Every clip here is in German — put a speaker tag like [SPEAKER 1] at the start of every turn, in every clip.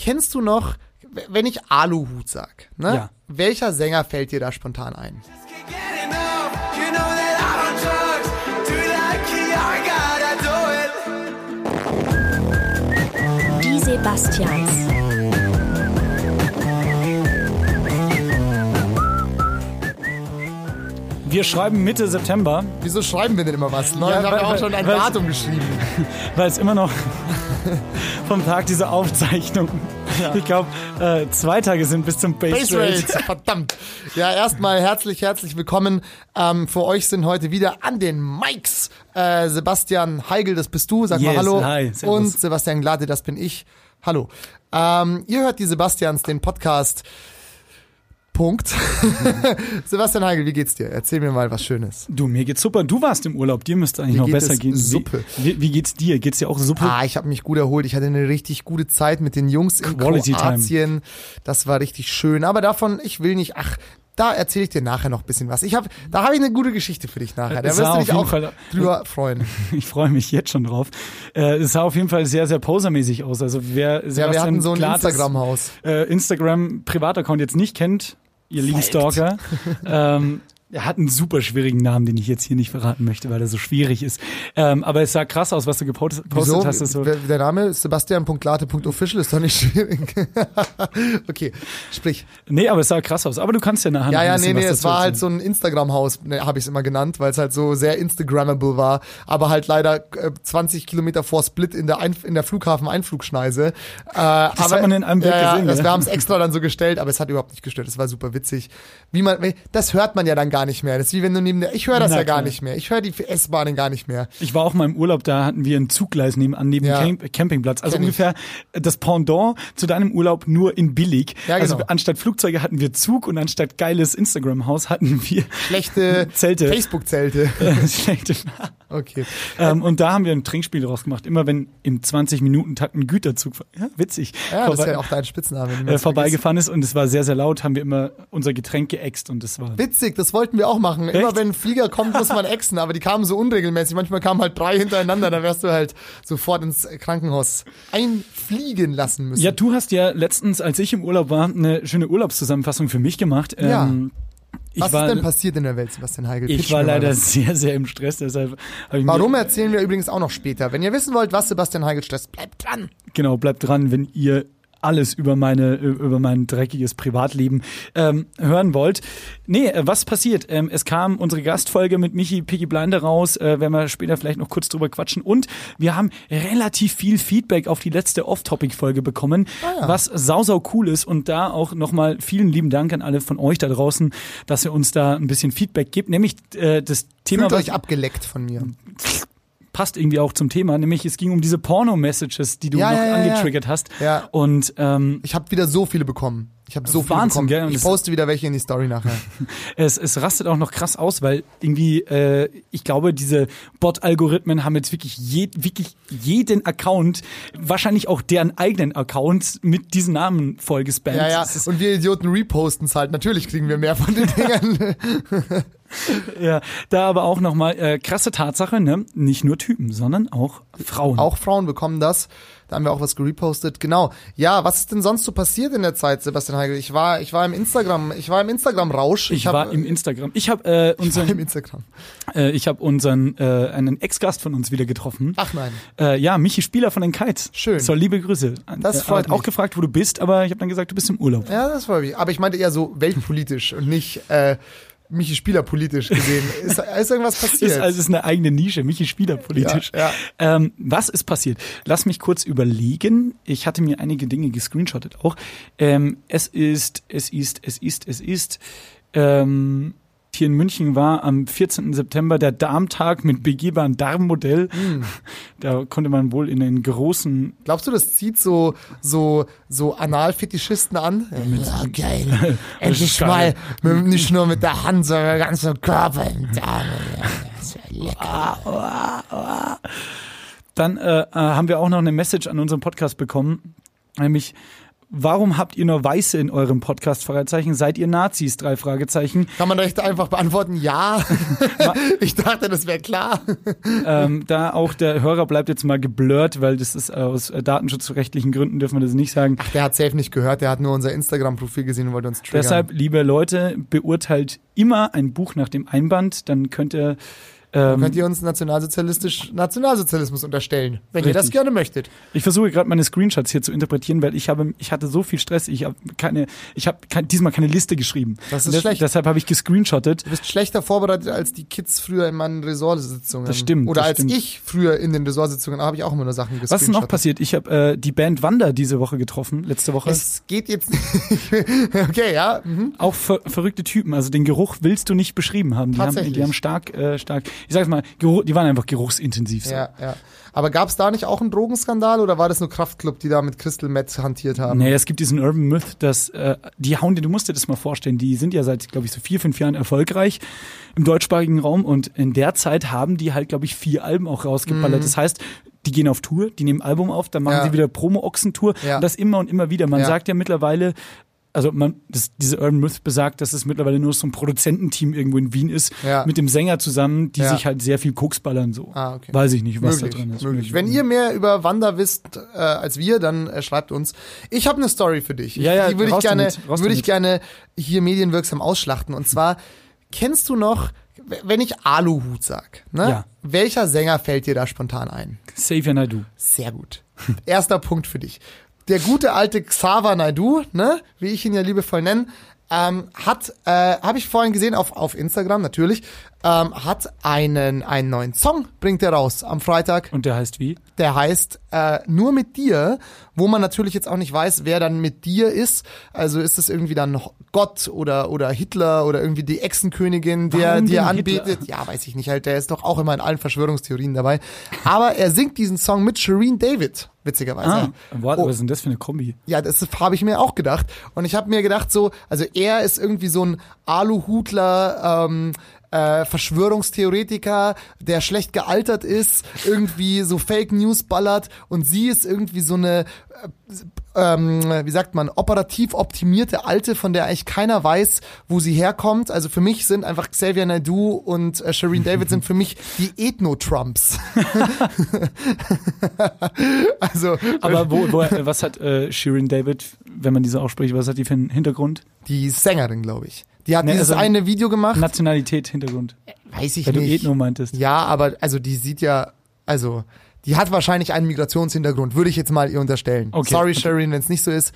[SPEAKER 1] kennst du noch, wenn ich Aluhut sag, ne?
[SPEAKER 2] Ja.
[SPEAKER 1] Welcher Sänger fällt dir da spontan ein?
[SPEAKER 3] Die Sebastians.
[SPEAKER 2] Wir schreiben Mitte September,
[SPEAKER 1] Wieso schreiben wir denn immer was? Ne?
[SPEAKER 2] Ja,
[SPEAKER 1] ich habe
[SPEAKER 2] weil-
[SPEAKER 1] auch schon ein Datum geschrieben.
[SPEAKER 2] weil es immer noch vom Tag dieser Aufzeichnung, ich glaube, äh, zwei Tage sind bis zum Base,
[SPEAKER 1] Base
[SPEAKER 2] Rate.
[SPEAKER 1] Rates, verdammt. Ja, erstmal herzlich, herzlich willkommen. Ähm, für euch sind heute wieder an den Mikes äh, Sebastian Heigel, das bist du, sag mal
[SPEAKER 2] Yes,
[SPEAKER 1] Hallo.
[SPEAKER 2] hi, servus.
[SPEAKER 1] Und Sebastian Glade, das bin ich. Hallo. Ähm, ihr hört die Sebastians, den Podcast. Punkt. Sebastian Heigel, wie geht's dir? Erzähl mir mal was Schönes.
[SPEAKER 2] Du, mir geht's super. Du warst im Urlaub, dir müsste eigentlich
[SPEAKER 1] Mir
[SPEAKER 2] noch besser
[SPEAKER 1] es
[SPEAKER 2] gehen. Wie-
[SPEAKER 1] Suppe.
[SPEAKER 2] Wie, wie geht's dir? Geht's dir auch Suppe?
[SPEAKER 1] Ah, ich habe mich gut erholt. Ich hatte eine richtig gute Zeit mit den Jungs in
[SPEAKER 2] Quality Time.
[SPEAKER 1] Kroatien. Das war richtig schön. Aber davon, ich will nicht. Ach, da erzähle ich dir nachher noch ein bisschen was. Ich hab, da habe ich eine gute Geschichte für dich nachher. Da
[SPEAKER 2] Es
[SPEAKER 1] wirst du dich auch
[SPEAKER 2] Fall-
[SPEAKER 1] drüber freuen.
[SPEAKER 2] Ich freue mich jetzt schon drauf. Äh, es sah auf jeden Fall sehr, sehr posermäßig aus. Also wer
[SPEAKER 1] Ja, wir
[SPEAKER 2] Sebastian
[SPEAKER 1] hatten so ein Instagram-Haus.
[SPEAKER 2] äh, Instagram Privataccount jetzt nicht kennt, ihr lieben Stalker, ähm, er hat einen super schwierigen Namen, den ich jetzt hier nicht verraten möchte, weil er so schwierig ist. Ähm, aber es sah krass aus, was du gepostet
[SPEAKER 1] Wieso?
[SPEAKER 2] hast. Das so,
[SPEAKER 1] Der Name ist sebastian.late.official ist doch nicht schwierig. okay, sprich.
[SPEAKER 2] nee, aber es sah krass aus. Aber du kannst ja nachher
[SPEAKER 1] Ja, ja, nee, nee, es war halt so ein Instagram-Haus, ne, habe ich es immer genannt, weil es halt so sehr Instagrammable war, aber halt leider äh, 20 Kilometer vor Split in der, Einf in der Flughafen-Einflugschneise. Äh, das aber,
[SPEAKER 2] hat man in einem Bild
[SPEAKER 1] ja, ja,
[SPEAKER 2] gesehen,
[SPEAKER 1] Das,
[SPEAKER 2] ja.
[SPEAKER 1] wir haben es extra dann so gestellt, aber es hat überhaupt nicht gestört. Es war super witzig. Wie man, das hört man ja dann gar nicht mehr. Das ist wie wenn du neben der, ich höre das
[SPEAKER 2] Na
[SPEAKER 1] ja gar
[SPEAKER 2] klar.
[SPEAKER 1] nicht mehr. Ich höre die S-Bahnen gar nicht mehr.
[SPEAKER 2] Ich war auch mal im Urlaub, da hatten wir ein Zuggleis nebenan, neben
[SPEAKER 1] Ja.
[SPEAKER 2] Camp Campingplatz. Also
[SPEAKER 1] Kenn ich.
[SPEAKER 2] ungefähr das Pendant zu deinem Urlaub nur in billig.
[SPEAKER 1] Ja, genau.
[SPEAKER 2] Also anstatt Flugzeuge hatten wir Zug und anstatt geiles Instagram-Haus hatten wir
[SPEAKER 1] Schlechte
[SPEAKER 2] Zelte.
[SPEAKER 1] Facebook-Zelte.
[SPEAKER 2] schlechte.
[SPEAKER 1] Okay.
[SPEAKER 2] ähm, und da haben wir ein Trinkspiel draus gemacht. Immer wenn im 20-Minuten-Takt ein Güterzug, ja, witzig,
[SPEAKER 1] Ja, das ja auch dein Spitzname.
[SPEAKER 2] äh, vorbeigefahren ist und es war sehr, sehr laut, haben wir immer unser Getränk geäxt und das war
[SPEAKER 1] Witzig, das wollten wir auch machen. Immer
[SPEAKER 2] Echt?
[SPEAKER 1] wenn ein Flieger kommt, muss man exen, aber die kamen so unregelmäßig. Manchmal kamen halt drei hintereinander, da wärst du halt sofort ins Krankenhaus einfliegen lassen müssen.
[SPEAKER 2] Ja, du hast ja letztens, als ich im Urlaub war, eine schöne Urlaubszusammenfassung für mich gemacht.
[SPEAKER 1] Ja.
[SPEAKER 2] Ähm, ich
[SPEAKER 1] Was
[SPEAKER 2] war,
[SPEAKER 1] ist denn passiert in der Welt, Sebastian Heigel?
[SPEAKER 2] Ich war
[SPEAKER 1] mal
[SPEAKER 2] leider
[SPEAKER 1] was.
[SPEAKER 2] sehr, sehr im Stress, deshalb habe ich
[SPEAKER 1] Warum
[SPEAKER 2] mir,
[SPEAKER 1] erzählen wir übrigens auch noch später. Wenn ihr wissen wollt, was Sebastian Heigel stresst, bleibt dran.
[SPEAKER 2] genau, bleibt dran, wenn ihr alles über meine über mein dreckiges Privatleben ähm, hören wollt. Nee, äh, was passiert? Ähm, es kam unsere Gastfolge mit Michi Picky Blinder raus, äh, werden wir später vielleicht noch kurz drüber quatschen und wir haben relativ viel Feedback auf die letzte Off-Topic-Folge bekommen,
[SPEAKER 1] Ah,
[SPEAKER 2] was sau sau cool ist und da auch nochmal vielen lieben Dank an alle von euch da draußen, dass ihr uns da ein bisschen Feedback gibt, nämlich äh, das Thema
[SPEAKER 1] Fühlt euch abgeleckt von mir.
[SPEAKER 2] passt irgendwie auch zum Thema, nämlich es ging um diese Porno-Messages, die du
[SPEAKER 1] Ja,
[SPEAKER 2] noch
[SPEAKER 1] ja,
[SPEAKER 2] angetriggert hast.
[SPEAKER 1] Ja.
[SPEAKER 2] Und ähm,
[SPEAKER 1] Ich habe wieder so viele bekommen. Ich habe so viele
[SPEAKER 2] Wahnsinn, gell?
[SPEAKER 1] Ich poste wieder welche in die Story nachher.
[SPEAKER 2] es, es rastet auch noch krass aus, weil irgendwie, äh, ich glaube, diese Bot-Algorithmen haben jetzt wirklich, je, wirklich jeden Account, wahrscheinlich auch deren eigenen Account mit diesen Namen voll gespammt.
[SPEAKER 1] Ja, ja. Und wir Idioten reposten es halt. Natürlich kriegen wir mehr von den Dingern.
[SPEAKER 2] ja, da aber auch nochmal äh, krasse Tatsache, ne? Nicht nur Typen, sondern auch Frauen.
[SPEAKER 1] Auch Frauen bekommen das. Da haben wir auch was gerepostet. Genau. Ja, was ist denn sonst so passiert in der Zeit, Sebastian Heigel? Ich war, ich war im Instagram, ich war im Instagram-Rausch.
[SPEAKER 2] ich
[SPEAKER 1] hab-
[SPEAKER 2] war im Instagram. Ich habe äh,
[SPEAKER 1] ich
[SPEAKER 2] unseren,
[SPEAKER 1] im Instagram.
[SPEAKER 2] äh, ich habe unseren äh, einen Ex-Gast von uns wieder getroffen.
[SPEAKER 1] Ach nein.
[SPEAKER 2] Äh, ja, Michi Spieler von den Kites.
[SPEAKER 1] Schön.
[SPEAKER 2] So, liebe Grüße.
[SPEAKER 1] Das freut
[SPEAKER 2] hat auch
[SPEAKER 1] mich.
[SPEAKER 2] gefragt, wo du bist, aber ich habe dann gesagt, du bist im Urlaub.
[SPEAKER 1] Ja, das freut mich. Aber ich meinte eher so weltpolitisch und nicht äh, Michi Spieler politisch gesehen. Ist, ist irgendwas passiert?
[SPEAKER 2] Ist, also ist eine eigene Nische, Michi Spieler politisch.
[SPEAKER 1] Ja,
[SPEAKER 2] Ähm, was ist passiert? Lass mich kurz überlegen. Ich hatte mir einige Dinge gescreenshottet auch. Ähm, es ist, es ist, es ist, es ist. Ähm, hier in München war am 14. September der Darmtag mit begehbaren Darmmodell.
[SPEAKER 1] Hm.
[SPEAKER 2] Da konnte man wohl in den großen
[SPEAKER 1] Glaubst du, das zieht so so so Analfetischisten an? Ja, geil. Endlich mal mit, nicht nur mit der Hand, sondern mit Körper. Ja, das wär lecker.
[SPEAKER 2] Dann äh, äh, haben wir auch noch eine Message an unseren Podcast bekommen, nämlich Warum habt ihr nur Weiße in eurem Podcast? Fragezeichen. Seid ihr Nazis? Drei Fragezeichen.
[SPEAKER 1] Kann man recht einfach beantworten, ja. ich dachte, das wäre klar.
[SPEAKER 2] ähm, da auch der Hörer bleibt jetzt mal geblurrt, weil das ist aus äh, datenschutzrechtlichen Gründen dürfen wir das nicht sagen.
[SPEAKER 1] Der hat safe nicht gehört, der hat nur unser Instagram-Profil gesehen und wollte uns triggern.
[SPEAKER 2] Deshalb, liebe Leute, beurteilt immer ein Buch nach dem Einband, dann könnt ihr ähm,
[SPEAKER 1] könnt ihr uns nationalsozialistisch Nationalsozialismus unterstellen, wenn ihr das
[SPEAKER 2] Richtig.
[SPEAKER 1] gerne möchtet.
[SPEAKER 2] Ich versuche gerade meine Screenshots hier zu interpretieren, weil ich habe, ich hatte so viel Stress, ich habe keine, ich habe kein, diesmal keine Liste geschrieben.
[SPEAKER 1] Das ist
[SPEAKER 2] des-
[SPEAKER 1] schlecht.
[SPEAKER 2] Deshalb habe ich gescreenshottet.
[SPEAKER 1] Du bist schlechter vorbereitet als die Kids früher in meinen Ressortsitzungen.
[SPEAKER 2] Das stimmt,
[SPEAKER 1] Oder
[SPEAKER 2] das
[SPEAKER 1] als
[SPEAKER 2] stimmt.
[SPEAKER 1] ich früher in den Ressortsitzungen, habe ich auch immer nur Sachen gescreenshottet.
[SPEAKER 2] Was ist noch passiert? Ich habe äh, die Band Wanda diese Woche getroffen, letzte Woche.
[SPEAKER 1] Es geht jetzt Okay, ja. Mhm.
[SPEAKER 2] auch ver verrückte Typen. Also den Geruch willst du nicht beschrieben haben. Die haben, die haben stark, äh, stark. Ich sag's mal, die waren einfach geruchsintensiv. So.
[SPEAKER 1] Ja, ja. Aber gab es da nicht auch einen Drogenskandal oder war das nur Kraftclub, die da mit Crystal Meth hantiert haben?
[SPEAKER 2] Nee, es gibt diesen Urban Myth, dass äh, die hauen dir, du musst dir das mal vorstellen, die sind ja seit, glaube ich, so vier, fünf Jahren erfolgreich im deutschsprachigen Raum und in der Zeit haben die halt, glaube ich, vier Alben auch rausgeballert. Das heißt, die gehen auf Tour, die nehmen Album auf, dann machen
[SPEAKER 1] Mhm. Ja.
[SPEAKER 2] sie wieder Promo-Ochsentour
[SPEAKER 1] Ja.
[SPEAKER 2] und das immer und immer wieder. Man
[SPEAKER 1] Ja.
[SPEAKER 2] sagt ja mittlerweile, also man, das, diese Urban Myth besagt, dass es mittlerweile nur so ein Produzententeam irgendwo in Wien ist,
[SPEAKER 1] Ja.
[SPEAKER 2] mit dem Sänger zusammen, die
[SPEAKER 1] Ja.
[SPEAKER 2] sich halt sehr viel Koks ballern so.
[SPEAKER 1] Ah, okay.
[SPEAKER 2] Weiß ich nicht, was
[SPEAKER 1] möglich,
[SPEAKER 2] da drin ist.
[SPEAKER 1] möglich. Wenn ihr mehr über Wanda wisst äh, als wir, dann äh, schreibt uns. Ich habe eine Story für dich.
[SPEAKER 2] Ja, ja,
[SPEAKER 1] die würde ich gerne, würde ich gerne hier medienwirksam ausschlachten. Und zwar kennst du noch, wenn ich Aluhut sag, ne?
[SPEAKER 2] Ja.
[SPEAKER 1] Welcher Sänger fällt dir da spontan ein?
[SPEAKER 2] Xavier Naidoo.
[SPEAKER 1] Sehr gut. Erster Punkt für dich. Der gute alte Xaver Naidu, ne, wie ich ihn ja liebevoll nenne, ähm, hat, äh, habe ich vorhin gesehen auf, auf Instagram natürlich, ähm, hat einen, einen neuen Song, bringt er raus am Freitag.
[SPEAKER 2] Und der heißt wie?
[SPEAKER 1] Der heißt äh, Nur mit dir, wo man natürlich jetzt auch nicht weiß, wer dann mit dir ist. Also ist das irgendwie dann Gott oder, oder Hitler oder irgendwie die Echsenkönigin, der dir anbetet.
[SPEAKER 2] Hitler?
[SPEAKER 1] Ja, weiß ich nicht halt. Der ist doch auch immer in allen Verschwörungstheorien dabei. Aber er singt diesen Song mit Shireen David, witzigerweise.
[SPEAKER 2] Ah, what,
[SPEAKER 1] Oh.
[SPEAKER 2] was ist denn das für eine Kombi?
[SPEAKER 1] Ja, das habe ich mir auch gedacht. Und ich habe mir gedacht, so, also er ist irgendwie so ein Aluhutler, ähm, äh, Verschwörungstheoretiker, der schlecht gealtert ist, irgendwie so Fake News ballert und sie ist irgendwie so eine, äh, ähm, wie sagt man, operativ optimierte Alte, von der eigentlich keiner weiß, wo sie herkommt. Also für mich sind einfach Xavier Naidoo und äh, Shireen David sind für mich die Ethno-Trumps. also
[SPEAKER 2] Aber wo, wo, was hat äh, Shirin David, wenn man diese ausspricht, was hat die für einen Hintergrund?
[SPEAKER 1] die Sängerin, glaube ich. Die hat
[SPEAKER 2] Nee,
[SPEAKER 1] dieses
[SPEAKER 2] also-
[SPEAKER 1] eine Video gemacht.
[SPEAKER 2] Nationalität, Hintergrund.
[SPEAKER 1] Weiß ich
[SPEAKER 2] Weil du
[SPEAKER 1] nicht.
[SPEAKER 2] Ethno meintest.
[SPEAKER 1] Ja, aber also die sieht ja, also die hat wahrscheinlich einen Migrationshintergrund, würde ich jetzt mal ihr unterstellen.
[SPEAKER 2] Okay,
[SPEAKER 1] Sorry,
[SPEAKER 2] okay.
[SPEAKER 1] Sharon, wenn es nicht so ist.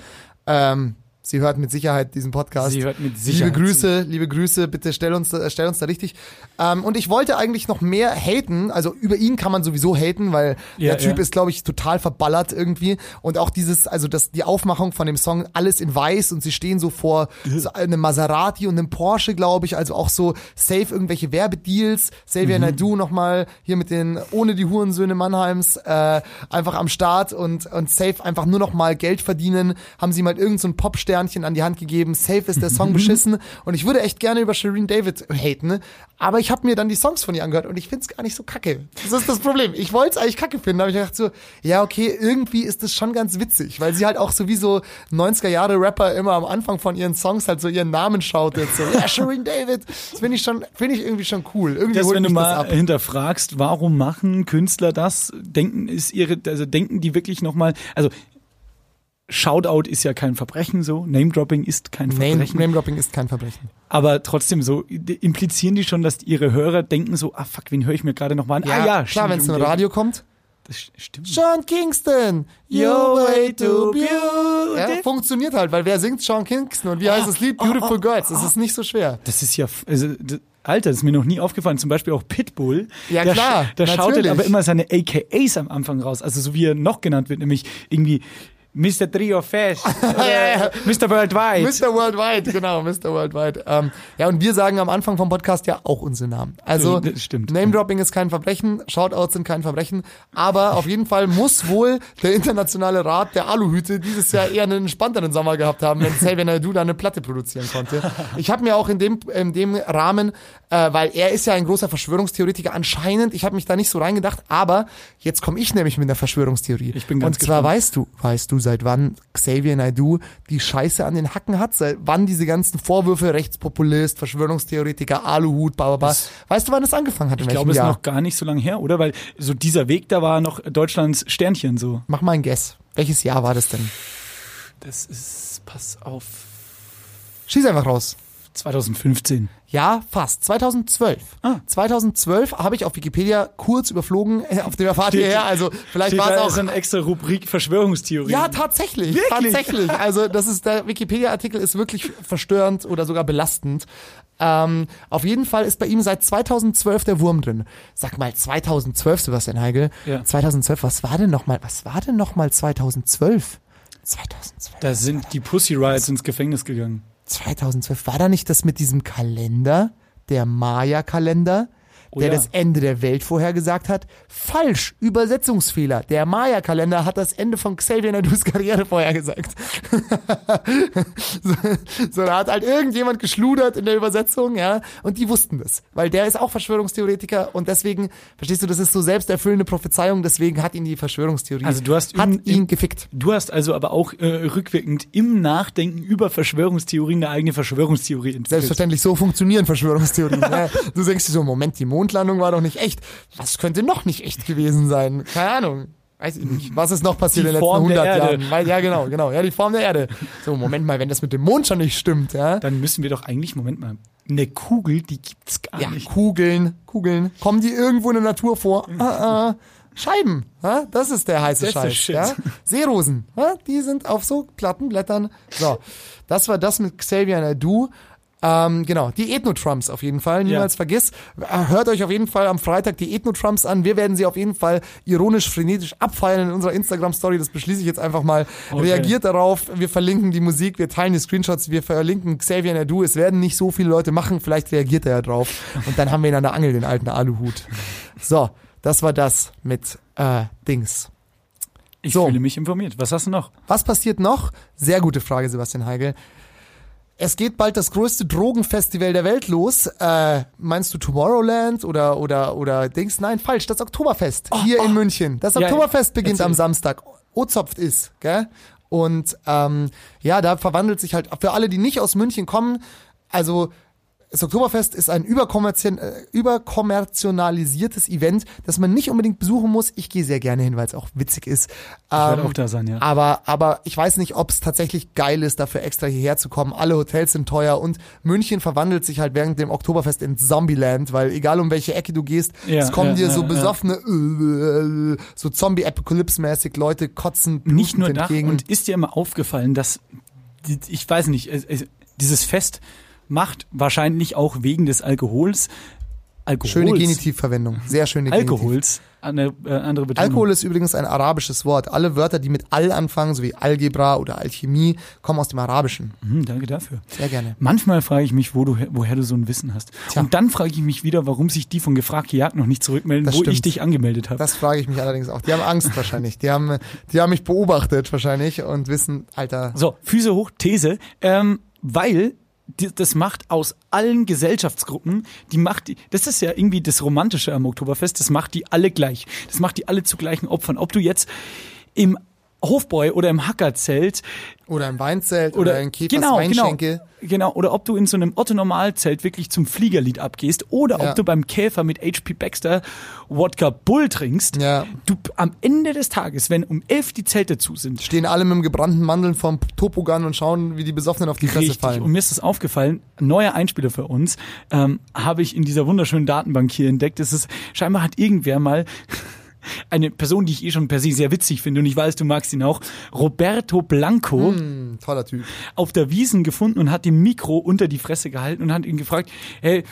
[SPEAKER 1] Ähm, sie hört mit Sicherheit diesen Podcast.
[SPEAKER 2] Sie hört mit Sicherheit
[SPEAKER 1] Liebe Grüße, liebe Grüße, bitte stell uns, da- stell uns da richtig. Ähm, und ich wollte eigentlich noch mehr haten, also über ihn kann man sowieso haten, weil
[SPEAKER 2] Ja,
[SPEAKER 1] der Typ
[SPEAKER 2] ja.
[SPEAKER 1] ist, glaube ich, total verballert irgendwie. Und auch dieses, also das, die Aufmachung von dem Song, alles in weiß und sie stehen so vor so einem Maserati und einem Porsche, glaube ich, also auch so safe irgendwelche Werbedeals. Xavier
[SPEAKER 2] Mhm.
[SPEAKER 1] Naidoo nochmal hier mit den, ohne die Hurensöhne Mannheims, äh, einfach am Start und, und safe einfach nur noch mal Geld verdienen. Haben sie mal irgend so ein Popsternchen an die Hand gegeben. Safe ist der Song beschissen. Und ich würde echt gerne über Shireen David haten, aber ich habe mir dann die Songs von ihr angehört und ich find's gar nicht so kacke. Das ist das Problem. Ich wollte es eigentlich kacke finden, aber ich dachte so, ja, okay, irgendwie ist das schon ganz witzig, weil sie halt auch so wie so 90er Jahre Rapper immer am Anfang von ihren Songs halt so ihren Namen shoutet. So, ja, Shireen David. Das finde ich schon, finde ich irgendwie schon cool. Irgendwie
[SPEAKER 2] Das, wenn du mal hinterfragst, warum machen Künstler das? Denken ist ihre, also denken die wirklich nochmal, also Shoutout ist ja kein Verbrechen so, Name-Dropping ist kein Verbrechen,
[SPEAKER 1] Name Dropping ist kein Verbrechen.
[SPEAKER 2] aber trotzdem so, implizieren die schon, dass ihre Hörer denken so, ah fuck, wen höre ich mir gerade nochmal an? ah ja,
[SPEAKER 1] klar, wenn es im Radio kommt.
[SPEAKER 2] Das st- stimmt.
[SPEAKER 1] Sean Kingston, your way to beauty. Ja, funktioniert halt, weil wer singt Sean Kingston und wie heißt das Lied? Beautiful Girls. Das ist nicht so schwer.
[SPEAKER 2] Das ist ja, also, Alter, das ist mir noch nie aufgefallen. Zum Beispiel auch Pitbull.
[SPEAKER 1] Ja,
[SPEAKER 2] der,
[SPEAKER 1] klar,
[SPEAKER 2] Der shoutet
[SPEAKER 1] natürlich.
[SPEAKER 2] aber immer seine AKAs am Anfang raus. Also so wie er noch genannt wird, nämlich irgendwie Mr. Trio oder Mr. Worldwide.
[SPEAKER 1] Mr. Worldwide, genau, Mr. Worldwide. Ähm, ja, und wir sagen am Anfang vom Podcast ja auch unsere Namen. Also,
[SPEAKER 2] Das stimmt.
[SPEAKER 1] Name-Dropping ist kein Verbrechen, Shoutouts sind kein Verbrechen, aber auf jeden Fall muss wohl der internationale Rat der Aluhüte dieses Jahr eher einen entspannteren Sommer gehabt haben, wenn Xavier Naidoo da eine Platte produzieren konnte. Ich habe mir auch in dem, in dem Rahmen, äh, weil er ist ja ein großer Verschwörungstheoretiker anscheinend, ich habe mich da nicht so reingedacht, aber jetzt komme ich nämlich mit einer Verschwörungstheorie.
[SPEAKER 2] Ich bin ganz
[SPEAKER 1] Und zwar
[SPEAKER 2] gespannt.
[SPEAKER 1] weißt du, weißt du seit wann Xavier Naidoo die Scheiße an den Hacken hat, seit wann diese ganzen Vorwürfe, Rechtspopulist, Verschwörungstheoretiker, Aluhut, bla bla bla. Weißt du, wann das angefangen hat? In
[SPEAKER 2] Ich glaube, es ist noch gar nicht so lange her, oder? Weil so dieser Weg, da war noch Deutschlands Sternchen so.
[SPEAKER 1] Mach mal ein Guess. Welches Jahr war das denn?
[SPEAKER 2] Das ist, pass auf,
[SPEAKER 1] Schieß einfach raus.
[SPEAKER 2] 2015.
[SPEAKER 1] Ja, fast. 2012.
[SPEAKER 2] Ah.
[SPEAKER 1] 2012 habe ich auf Wikipedia kurz überflogen, äh, auf dem erfahrt ihr
[SPEAKER 2] Steht-
[SPEAKER 1] her. Also vielleicht war es auch
[SPEAKER 2] eine extra Rubrik Verschwörungstheorie.
[SPEAKER 1] Ja, tatsächlich.
[SPEAKER 2] Wirklich?
[SPEAKER 1] Tatsächlich. Also das ist der Wikipedia-Artikel ist wirklich verstörend oder sogar belastend. Ähm, auf jeden Fall ist bei ihm seit 2012 der Wurm drin. Sag mal 2012, Sebastian Heigel.
[SPEAKER 2] Ja.
[SPEAKER 1] 2012. Was war denn noch mal? Was war denn noch mal 2012? 2012.
[SPEAKER 2] Da sind die Pussy Riots ins Gefängnis gegangen.
[SPEAKER 1] 2012 war da nicht das mit diesem Kalender, der Maya-Kalender,
[SPEAKER 2] Oh
[SPEAKER 1] der
[SPEAKER 2] ja.
[SPEAKER 1] das Ende der Welt vorhergesagt hat? Falsch, Übersetzungsfehler. Der Maya-Kalender hat das Ende von Xavier Naidoo's Karriere vorhergesagt. so, so, da hat halt irgendjemand geschludert in der Übersetzung, ja, und die wussten das, weil der ist auch Verschwörungstheoretiker und deswegen, verstehst du, das ist so selbsterfüllende Prophezeiung, deswegen hat ihn die Verschwörungstheorie,
[SPEAKER 2] Also du hast
[SPEAKER 1] hat
[SPEAKER 2] im-
[SPEAKER 1] ihn
[SPEAKER 2] im-
[SPEAKER 1] gefickt.
[SPEAKER 2] Du hast also aber auch äh, rückwirkend im Nachdenken über Verschwörungstheorien eine eigene Verschwörungstheorie entwickelt.
[SPEAKER 1] Selbstverständlich, so funktionieren Verschwörungstheorien. ja. Du denkst dir so, Moment, die Mondlandung war doch nicht echt. Was könnte noch nicht echt gewesen sein? Keine Ahnung. Weiß ich nicht. Was ist noch passiert
[SPEAKER 2] Die
[SPEAKER 1] in den letzten
[SPEAKER 2] Form der
[SPEAKER 1] 100
[SPEAKER 2] Erde.
[SPEAKER 1] Jahren? Ja, genau, genau. Ja, die Form der Erde. So, Moment mal, wenn das mit dem Mond schon nicht stimmt, ja.
[SPEAKER 2] Dann müssen wir doch eigentlich, Moment mal, eine Kugel, die gibt's gar
[SPEAKER 1] Ja,
[SPEAKER 2] nicht.
[SPEAKER 1] Kugeln, Kugeln. Kommen die irgendwo in der Natur vor? Ah, ah. Scheiben, ja? das ist der heiße
[SPEAKER 2] Das
[SPEAKER 1] Scheiß.
[SPEAKER 2] shit.
[SPEAKER 1] Ja? Seerosen, ja? die sind auf so platten Blättern. So, das war das mit Xavier Naidu. Ähm, genau, die Ethno-Trumps auf jeden Fall, niemals
[SPEAKER 2] Ja.
[SPEAKER 1] vergiss. Äh, Hört euch auf jeden Fall am Freitag die Ethno-Trumps an. Wir werden sie auf jeden Fall ironisch, frenetisch abfeiern in unserer Instagram-Story. Das beschließe ich jetzt einfach mal.
[SPEAKER 2] Okay.
[SPEAKER 1] Reagiert darauf. Wir verlinken die Musik, wir teilen die Screenshots, wir verlinken Xavier Naidu. Es werden nicht so viele Leute machen, vielleicht reagiert er ja drauf. Und dann haben wir ihn an der Angel, den alten Aluhut. So, das war das mit äh, Dings.
[SPEAKER 2] Ich
[SPEAKER 1] So.
[SPEAKER 2] fühle mich informiert. Was hast du noch?
[SPEAKER 1] Was passiert noch? Sehr gute Frage, Sebastian Heigel. Es geht bald das größte Drogenfestival der Welt los. Äh, meinst du Tomorrowland oder oder oder Dings? Nein, falsch. Das Oktoberfest hier in München. Das
[SPEAKER 2] Oh, Ja,
[SPEAKER 1] Oktoberfest beginnt
[SPEAKER 2] erzähl.
[SPEAKER 1] am Samstag. Ozopft ist, gell? Und ähm, ja, da verwandelt sich halt für alle, die nicht aus München kommen. Also das Oktoberfest ist ein überkommerziell, äh, überkommerzialisiertes Event, das man nicht unbedingt besuchen muss. Ich gehe sehr gerne hin, weil es auch witzig ist.
[SPEAKER 2] Ich werde
[SPEAKER 1] Ähm,
[SPEAKER 2] auch da sein, ja.
[SPEAKER 1] aber, aber ich weiß nicht, ob es tatsächlich geil ist, dafür extra hierher zu kommen. Alle Hotels sind teuer und München verwandelt sich halt während dem Oktoberfest in Zombieland, weil egal um welche Ecke du gehst,
[SPEAKER 2] Ja,
[SPEAKER 1] es kommen
[SPEAKER 2] ja,
[SPEAKER 1] dir so
[SPEAKER 2] ja,
[SPEAKER 1] besoffene, äh, so Zombie-Apokalypse-mäßig Leute kotzen
[SPEAKER 2] Nicht nur
[SPEAKER 1] entgegen.
[SPEAKER 2] Und ist dir immer aufgefallen, dass, ich weiß nicht, es, es, dieses Fest macht wahrscheinlich auch wegen des Alkohols, Alkohols,
[SPEAKER 1] Schöne Genitivverwendung. Sehr schöne Genitiv.
[SPEAKER 2] Alkohols, eine äh, andere Betonung.
[SPEAKER 1] Alkohol ist übrigens ein arabisches Wort. Alle Wörter, die mit Al anfangen, sowie Algebra oder Alchemie, kommen aus dem Arabischen.
[SPEAKER 2] Hm, danke dafür.
[SPEAKER 1] Sehr gerne.
[SPEAKER 2] Manchmal frage ich mich, wo du, woher du so ein Wissen hast.
[SPEAKER 1] Tja.
[SPEAKER 2] Und dann frage ich mich wieder, warum sich die von Gefragt gejagt noch nicht zurückmelden,
[SPEAKER 1] Das
[SPEAKER 2] wo ich
[SPEAKER 1] stimmt.
[SPEAKER 2] dich angemeldet habe.
[SPEAKER 1] Das frage ich mich allerdings auch. Die haben Angst wahrscheinlich. Die haben, die haben mich beobachtet wahrscheinlich und wissen, Alter,
[SPEAKER 2] So, Füße hoch, These, ähm, weil das macht aus allen Gesellschaftsgruppen, die macht, das ist ja irgendwie das Romantische am Oktoberfest, das macht die alle gleich. Das macht die alle zu gleichen Opfern. Ob du jetzt im Hofbräu oder im Hackerzelt
[SPEAKER 1] oder im Weinzelt
[SPEAKER 2] oder
[SPEAKER 1] oder, in Käfers
[SPEAKER 2] genau,
[SPEAKER 1] Weinschenke.
[SPEAKER 2] genau, genau, oder ob du in so einem Otto-Normalzelt wirklich zum Fliegerlied abgehst oder
[SPEAKER 1] Ja.
[SPEAKER 2] ob du beim Käfer mit HP Baxter Wodka Bull trinkst.
[SPEAKER 1] Ja.
[SPEAKER 2] Du am Ende des Tages, wenn um elf die Zelte zu sind,
[SPEAKER 1] Stehen alle mit dem gebrannten Mandeln vorm Topogan und schauen, wie die Besoffenen auf die Fresse
[SPEAKER 2] Richtig.
[SPEAKER 1] fallen.
[SPEAKER 2] Und mir ist das aufgefallen, neuer Einspieler für uns, ähm, habe ich in dieser wunderschönen Datenbank hier entdeckt. Es ist, scheinbar hat irgendwer mal eine Person, die ich eh schon per se sehr witzig finde und ich weiß, du magst ihn auch, Roberto Blanco,
[SPEAKER 1] Hm, toller Typ.
[SPEAKER 2] auf der Wiesen gefunden und hat dem Mikro unter die Fresse gehalten und hat ihn gefragt, hey,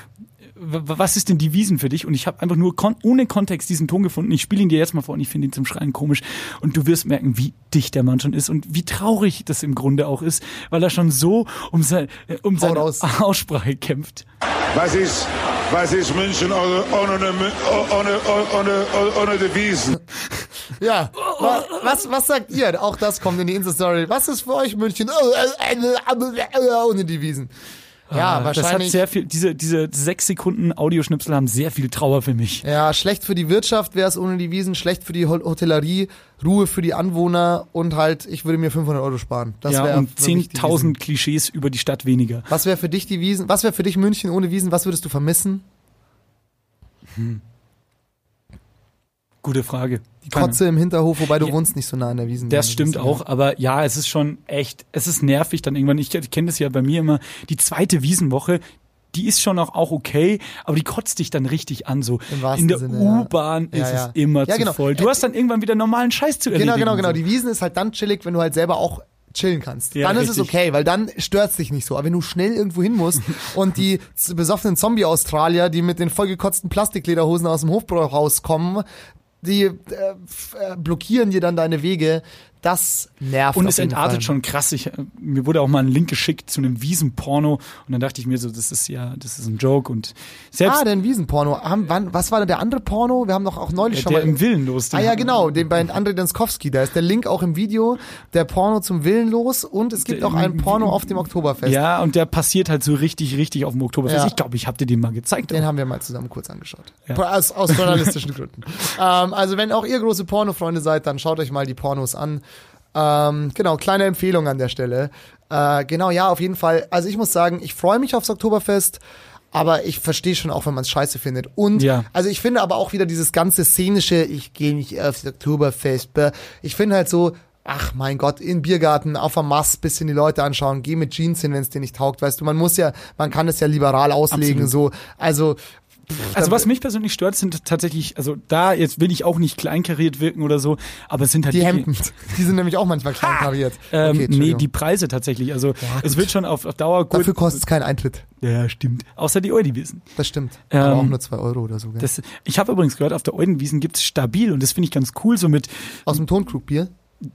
[SPEAKER 2] was ist denn die Wiesen für dich? Und ich habe einfach nur kon ohne Kontext diesen Ton gefunden. Ich spiele ihn dir jetzt mal vor und ich finde ihn zum Schreien komisch. Und du wirst merken, wie dicht der Mann schon ist und wie traurig das im Grunde auch ist, weil er schon so um, sein, äh, um seine. Aussprache kämpft.
[SPEAKER 3] Was ist, was ist München ohne, ohne, ohne, ohne, ohne, ohne Devisen?
[SPEAKER 1] Ja, wa- was, was sagt ihr? Auch das kommt in die Insta-Story. Was ist für euch München? Oh, äh, äh, Ohne die Wiesen. Ja,
[SPEAKER 2] Ah, Das hat
[SPEAKER 1] wahrscheinlich.
[SPEAKER 2] sehr viel, diese, diese sechs Sekunden Audioschnipsel haben sehr viel Trauer für mich.
[SPEAKER 1] Ja, schlecht für die Wirtschaft wäre es ohne die Wiesen, schlecht für die Hotellerie, Ruhe für die Anwohner und halt, ich würde mir 500 Euro sparen. Das
[SPEAKER 2] ja,
[SPEAKER 1] wäre
[SPEAKER 2] und
[SPEAKER 1] für mich die
[SPEAKER 2] 10.000
[SPEAKER 1] Wiesn.
[SPEAKER 2] Klischees über die Stadt weniger.
[SPEAKER 1] Was wäre für dich die Wiesen? Was wäre für dich München ohne Wiesen? Was würdest du vermissen?
[SPEAKER 2] Gute Frage.
[SPEAKER 1] Die Kotze im Hinterhof, wobei du
[SPEAKER 2] Ja.
[SPEAKER 1] wohnst nicht so nah an der Wiesen.
[SPEAKER 2] Das
[SPEAKER 1] Ja,
[SPEAKER 2] stimmt auch, aber ja, es ist schon echt, es ist nervig dann irgendwann. Ich kenne das ja bei mir immer, die zweite Wiesenwoche, die ist schon auch, auch okay, aber die kotzt dich dann richtig an. So in der
[SPEAKER 1] ja.
[SPEAKER 2] U-Bahn
[SPEAKER 1] Ja,
[SPEAKER 2] ist
[SPEAKER 1] ja.
[SPEAKER 2] es immer
[SPEAKER 1] Ja,
[SPEAKER 2] zu
[SPEAKER 1] genau.
[SPEAKER 2] voll. Du
[SPEAKER 1] Äh,
[SPEAKER 2] hast dann irgendwann wieder normalen Scheiß zu erledigen.
[SPEAKER 1] Genau, genau, genau.
[SPEAKER 2] So.
[SPEAKER 1] Die Wiesen ist halt dann chillig, wenn du halt selber auch chillen kannst.
[SPEAKER 2] Ja,
[SPEAKER 1] dann ist es okay, weil dann stört's dich nicht so. Aber wenn du schnell irgendwo hin musst und die besoffenen Zombie-Australier, die mit den vollgekotzten Plastiklederhosen aus dem Hofbräu rauskommen, die äh, äh, blockieren dir dann deine Wege. Das nervt.
[SPEAKER 2] Und es entartet schon krass. Ich, äh, mir wurde auch mal ein Link geschickt zu einem Wiesenporno und dann dachte ich mir so, das ist ja, das ist ein Joke und selbst
[SPEAKER 1] Ah, den Wiesenporno. Haben, wann, was war denn der andere Porno? Wir haben doch auch neulich
[SPEAKER 2] der,
[SPEAKER 1] schon
[SPEAKER 2] der
[SPEAKER 1] mal.
[SPEAKER 2] im Willen los.
[SPEAKER 1] Ah ja, genau, den bei André Denskowski. Da ist der Link auch im Video, der Porno zum Willenlos und es gibt
[SPEAKER 2] Der-
[SPEAKER 1] auch einen Porno auf dem Oktoberfest.
[SPEAKER 2] Ja, und der passiert halt so richtig, richtig auf dem Oktoberfest.
[SPEAKER 1] Ja.
[SPEAKER 2] Ich glaube, ich habe dir den mal gezeigt.
[SPEAKER 1] Den haben wir mal zusammen kurz angeschaut.
[SPEAKER 2] Ja.
[SPEAKER 1] Aus, aus journalistischen Gründen. Ähm, also wenn auch ihr große Pornofreunde seid, dann schaut euch mal die Pornos an. Ähm, genau, kleine Empfehlung an der Stelle. Äh, genau, ja, auf jeden Fall. Also ich muss sagen, ich freue mich aufs Oktoberfest. Aber ich verstehe schon auch, wenn man es scheiße findet. Und
[SPEAKER 2] Ja.
[SPEAKER 1] also ich finde aber auch wieder dieses ganze szenische, ich gehe nicht aufs Oktoberfest. Ich finde halt so, ach mein Gott, in Biergarten, auf am Mast, bisschen die Leute anschauen, geh mit Jeans hin, wenn es dir nicht taugt, weißt du, man muss ja, man kann es ja liberal auslegen, so. Also,
[SPEAKER 2] Also was mich persönlich stört, sind tatsächlich, also da jetzt will ich auch nicht kleinkariert wirken oder so, aber es sind halt
[SPEAKER 1] Die
[SPEAKER 2] wirklich-
[SPEAKER 1] Hemden, die sind nämlich auch manchmal klein kariert.
[SPEAKER 2] Ähm, nee,
[SPEAKER 1] Entschuldigung.
[SPEAKER 2] die Preise tatsächlich. Also es
[SPEAKER 1] gut.
[SPEAKER 2] wird schon auf, auf Dauer gut.
[SPEAKER 1] Dafür kostet es keinen Eintritt.
[SPEAKER 2] ja, stimmt. Außer die Eudiwiesen.
[SPEAKER 1] Das stimmt.
[SPEAKER 2] Ähm,
[SPEAKER 1] Aber auch nur zwei Euro oder so. Gell?
[SPEAKER 2] Das, ich habe übrigens gehört, auf der Eudenwiesen gibt's stabil und das finde ich ganz cool, so mit,
[SPEAKER 1] Aus dem Tonkrugbier.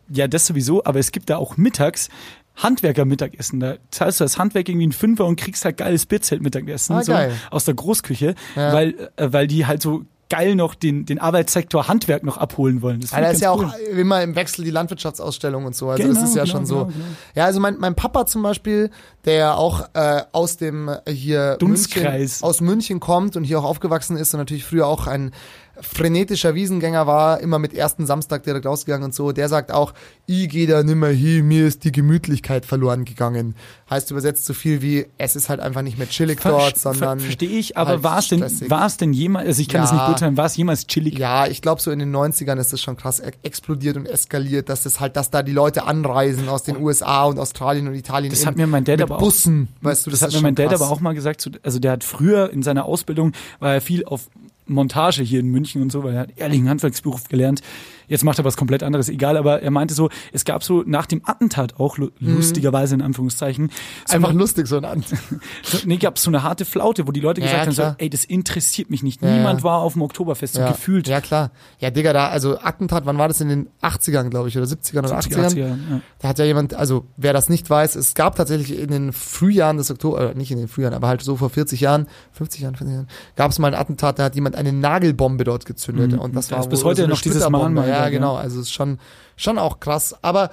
[SPEAKER 2] ja, das sowieso, aber es gibt da auch mittags Handwerker-Mittagessen. Da zahlst du das Handwerk irgendwie einen Fünfer und kriegst halt geiles Bierzelt-Mittagessen
[SPEAKER 1] Ah,
[SPEAKER 2] so
[SPEAKER 1] geil.
[SPEAKER 2] aus der Großküche,
[SPEAKER 1] Ja.
[SPEAKER 2] weil, äh, weil die halt so geil noch den, den Arbeitssektor Handwerk noch abholen wollen. Das
[SPEAKER 1] Ja,
[SPEAKER 2] find
[SPEAKER 1] da
[SPEAKER 2] ich
[SPEAKER 1] ist ja
[SPEAKER 2] ganz
[SPEAKER 1] auch
[SPEAKER 2] cool.
[SPEAKER 1] immer im Wechsel die Landwirtschaftsausstellung und so. Also
[SPEAKER 2] Genau,
[SPEAKER 1] das ist ja
[SPEAKER 2] genau,
[SPEAKER 1] schon so.
[SPEAKER 2] genau, genau.
[SPEAKER 1] Ja, also mein, mein Papa zum Beispiel, der auch äh, aus dem äh, hier
[SPEAKER 2] Dunstkreis.
[SPEAKER 1] München, aus München kommt und hier auch aufgewachsen ist und natürlich früher auch ein frenetischer Wiesengänger war, immer mit ersten Samstag direkt rausgegangen und so, der sagt auch, ich gehe da nimmer hin, mir ist die Gemütlichkeit verloren gegangen. Heißt übersetzt so viel wie, es ist halt einfach nicht mehr chillig dort, sondern
[SPEAKER 2] Verstehe ich, aber
[SPEAKER 1] halt
[SPEAKER 2] war es denn,
[SPEAKER 1] stressig.
[SPEAKER 2] war es denn jemals, also ich kann das
[SPEAKER 1] Ja.
[SPEAKER 2] nicht beurteilen, war es jemals chillig?
[SPEAKER 1] Ja, ich glaube so in den 90ern ist das schon krass e- explodiert und eskaliert, dass das halt, dass da die Leute anreisen aus den USA und Australien und Italien.
[SPEAKER 2] Das
[SPEAKER 1] in-
[SPEAKER 2] hat mir mein Dad aber auch-
[SPEAKER 1] Bussen, weißt du, das,
[SPEAKER 2] Das, hat mir mein Dad
[SPEAKER 1] krass.
[SPEAKER 2] aber auch mal gesagt, so- also der hat früher in seiner Ausbildung, war er viel auf Montage hier in München und so, weil er hat ehrlichen Handwerksberuf gelernt. Jetzt macht er was komplett anderes, egal, aber er meinte so, es gab so nach dem Attentat auch, lu- lustigerweise in Anführungszeichen, so
[SPEAKER 1] Einfach
[SPEAKER 2] eine,
[SPEAKER 1] lustig so ein An.
[SPEAKER 2] so, nee, gab so eine harte Flaute, wo die Leute
[SPEAKER 1] Ja,
[SPEAKER 2] gesagt haben, so, ey, das interessiert mich nicht.
[SPEAKER 1] Ja,
[SPEAKER 2] Niemand
[SPEAKER 1] ja.
[SPEAKER 2] war auf dem Oktoberfest, so
[SPEAKER 1] ja.
[SPEAKER 2] gefühlt.
[SPEAKER 1] Ja, klar. Ja, Digga, da, also Attentat, wann war das in den 80ern, glaube ich, oder 70ern oder
[SPEAKER 2] 70er,
[SPEAKER 1] 80ern?
[SPEAKER 2] 80er, ja.
[SPEAKER 1] Da hat ja jemand, also wer das nicht weiß, es gab tatsächlich in den Frühjahren des Oktober, äh, nicht in den Frühjahren, aber halt so vor 40 Jahren, 50 Jahren, 50 Jahren, gab es mal ein Attentat, da hat jemand eine Nagelbombe dort gezündet
[SPEAKER 2] Mhm.
[SPEAKER 1] und das
[SPEAKER 2] Da
[SPEAKER 1] war
[SPEAKER 2] bis heute noch dieses. Mahnmal
[SPEAKER 1] Ja,
[SPEAKER 2] da,
[SPEAKER 1] genau, also es ist schon, schon auch krass, aber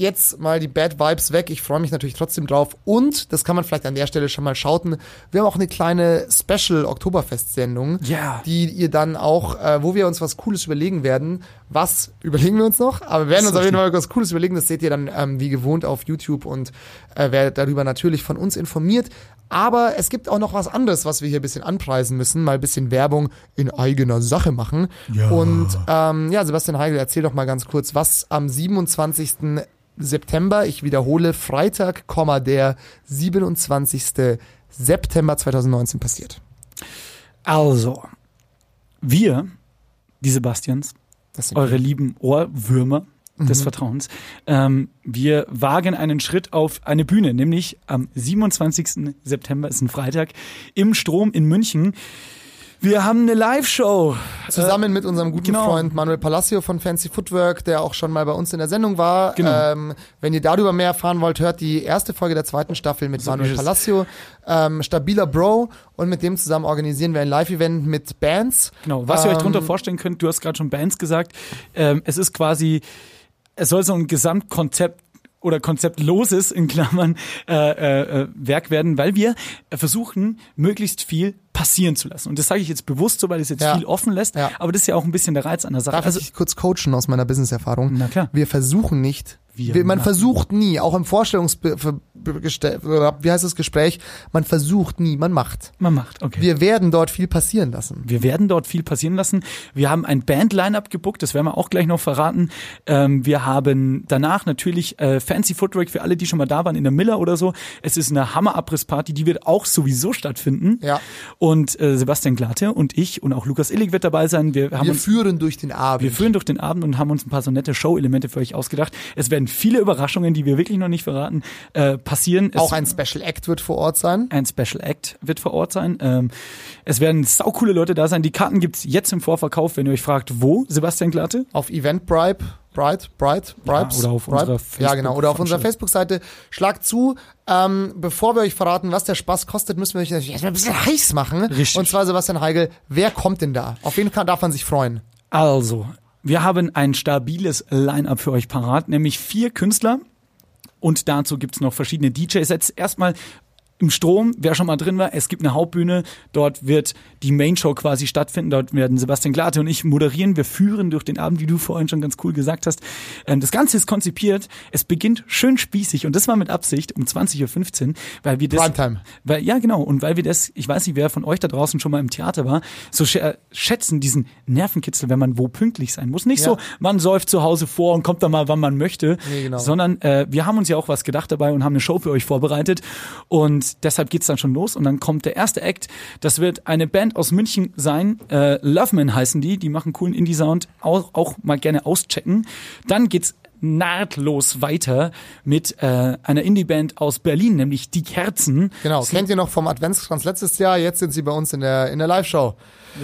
[SPEAKER 1] Jetzt mal die Bad Vibes weg. Ich freue mich natürlich trotzdem drauf. Und, das kann man vielleicht an der Stelle schon mal schauten, wir haben auch eine kleine Special-Oktoberfest-Sendung,
[SPEAKER 2] Ja.
[SPEAKER 1] die ihr dann auch, äh, wo wir uns was Cooles überlegen werden. Was überlegen wir uns noch? Aber wir werden uns auf jeden. Fall was Cooles überlegen. Das seht ihr dann ähm, wie gewohnt auf YouTube und äh, werdet darüber natürlich von uns informiert. Aber es gibt auch noch was anderes, was wir hier ein bisschen anpreisen müssen. Mal ein bisschen Werbung in eigener Sache machen.
[SPEAKER 2] Ja.
[SPEAKER 1] Und ähm, ja, Sebastian Heigl, erzähl doch mal ganz kurz, was am 27. September, ich wiederhole, Freitag, der 27. September 2019 passiert.
[SPEAKER 2] Also, wir, die Sebastians,
[SPEAKER 1] Das sind
[SPEAKER 2] eure lieben Ohrwürmer des Vertrauens. Ähm, wir wagen einen Schritt auf eine Bühne, nämlich am 27. September, ist ein Freitag, im Strom in München. Wir haben eine Live-Show.
[SPEAKER 1] Zusammen mit unserem guten
[SPEAKER 2] genau.
[SPEAKER 1] Freund Manuel Palacio von Fancy Footwork, der auch schon mal bei uns in der Sendung war.
[SPEAKER 2] Genau.
[SPEAKER 1] Ähm, wenn ihr darüber mehr erfahren wollt, hört die erste Folge der zweiten Staffel mit Manuel
[SPEAKER 2] ist es.
[SPEAKER 1] Palacio. Ähm, stabiler Bro und mit dem zusammen organisieren wir ein Live-Event mit Bands.
[SPEAKER 2] Genau, was ihr euch
[SPEAKER 1] Ähm,
[SPEAKER 2] darunter vorstellen könnt, du hast gerade schon Bands gesagt. Ähm, es ist quasi, es soll so ein Gesamtkonzept oder konzeptloses in Klammern äh, äh, äh, Werk werden, weil wir versuchen, möglichst viel passieren zu lassen. Und das sage ich jetzt bewusst so, weil es jetzt
[SPEAKER 1] Ja.
[SPEAKER 2] viel offen lässt,
[SPEAKER 1] Ja.
[SPEAKER 2] aber das ist ja auch ein bisschen der Reiz an der Sache.
[SPEAKER 1] Darf
[SPEAKER 2] also
[SPEAKER 1] ich kurz coachen aus meiner Business-Erfahrung?
[SPEAKER 2] Na klar.
[SPEAKER 1] Wir versuchen nicht,
[SPEAKER 2] Wir
[SPEAKER 1] man
[SPEAKER 2] machen.
[SPEAKER 1] versucht nie, auch im Vorstellungsgespräch, wie heißt das Gespräch, man versucht nie, man macht.
[SPEAKER 2] man macht, okay.
[SPEAKER 1] Wir werden dort viel passieren lassen.
[SPEAKER 2] Wir werden dort viel passieren lassen. Wir haben ein Band-Line-Up gebuckt, das werden wir auch gleich noch verraten. Ähm, wir haben danach natürlich äh, Fancy Footwork für alle, die schon mal da waren in der Miller oder so. Es ist eine Hammer-Abriss-Party, die wird auch sowieso stattfinden.
[SPEAKER 1] Ja.
[SPEAKER 2] Und äh, Sebastian Glatte und ich und auch Lukas Illig wird dabei sein. Wir haben
[SPEAKER 1] Wir
[SPEAKER 2] uns
[SPEAKER 1] führen durch den Abend.
[SPEAKER 2] wir führen durch den Abend und haben uns ein paar so nette Show-Elemente für euch ausgedacht. Es werden viele Überraschungen, die wir wirklich noch nicht verraten, äh, passieren. Es
[SPEAKER 1] auch ein Special Act wird vor Ort sein.
[SPEAKER 2] ein Special Act wird vor Ort sein. Ähm, es werden saukoole Leute da sein. Die Karten gibt's jetzt im Vorverkauf, wenn ihr euch fragt, wo, Sebastian Glatte?
[SPEAKER 1] Auf Eventbrite, Bright, Bright, Bribes,
[SPEAKER 2] oder auf
[SPEAKER 1] Bribe.
[SPEAKER 2] unserer
[SPEAKER 1] Ja, genau, oder auf unserer
[SPEAKER 2] Facebook-
[SPEAKER 1] Facebook-Seite. Schlagt zu. Ähm, bevor wir euch verraten, was der Spaß kostet, müssen wir euch natürlich erstmal ein bisschen heiß machen.
[SPEAKER 2] Richtig.
[SPEAKER 1] Und zwar Sebastian Heigel, wer kommt denn da? Auf wen kann, darf man sich freuen?
[SPEAKER 2] Also, wir haben ein stabiles Line-Up für euch parat, nämlich vier Künstler. Und dazu gibt's noch verschiedene DJ-Sets. Erstmal im Strom, wer schon mal drin war, es gibt eine Hauptbühne, dort wird die Main-Show quasi stattfinden, dort werden Sebastian Glate und ich moderieren, wir führen durch den Abend, wie du vorhin schon ganz cool gesagt hast. Ähm, Das Ganze ist konzipiert, es beginnt schön spießig und das war mit Absicht um 20.15 Uhr, weil wir das...
[SPEAKER 1] Primetime.
[SPEAKER 2] Weil, ja, genau. Und weil wir das, ich weiß nicht, wer von euch da draußen schon mal im Theater war, so schä- schätzen diesen Nervenkitzel, wenn man wo pünktlich sein muss. Nicht
[SPEAKER 1] Ja.
[SPEAKER 2] so, man säuft zu Hause vor und kommt dann mal, wann man möchte,
[SPEAKER 1] Nee, genau.
[SPEAKER 2] sondern äh, wir haben uns ja auch was gedacht dabei und haben eine Show für euch vorbereitet. Und deshalb geht's dann schon los. Und dann kommt der erste Act. Das wird eine Band aus München sein. Äh, Loveman heißen die. Die machen coolen Indie-Sound. Auch, auch mal gerne auschecken. Dann geht's nahtlos weiter mit äh, einer Indie-Band aus Berlin, nämlich Die Kerzen.
[SPEAKER 1] Genau, kennt ihr noch vom Adventskranz letztes Jahr? Jetzt sind sie bei uns in der, in der Live-Show.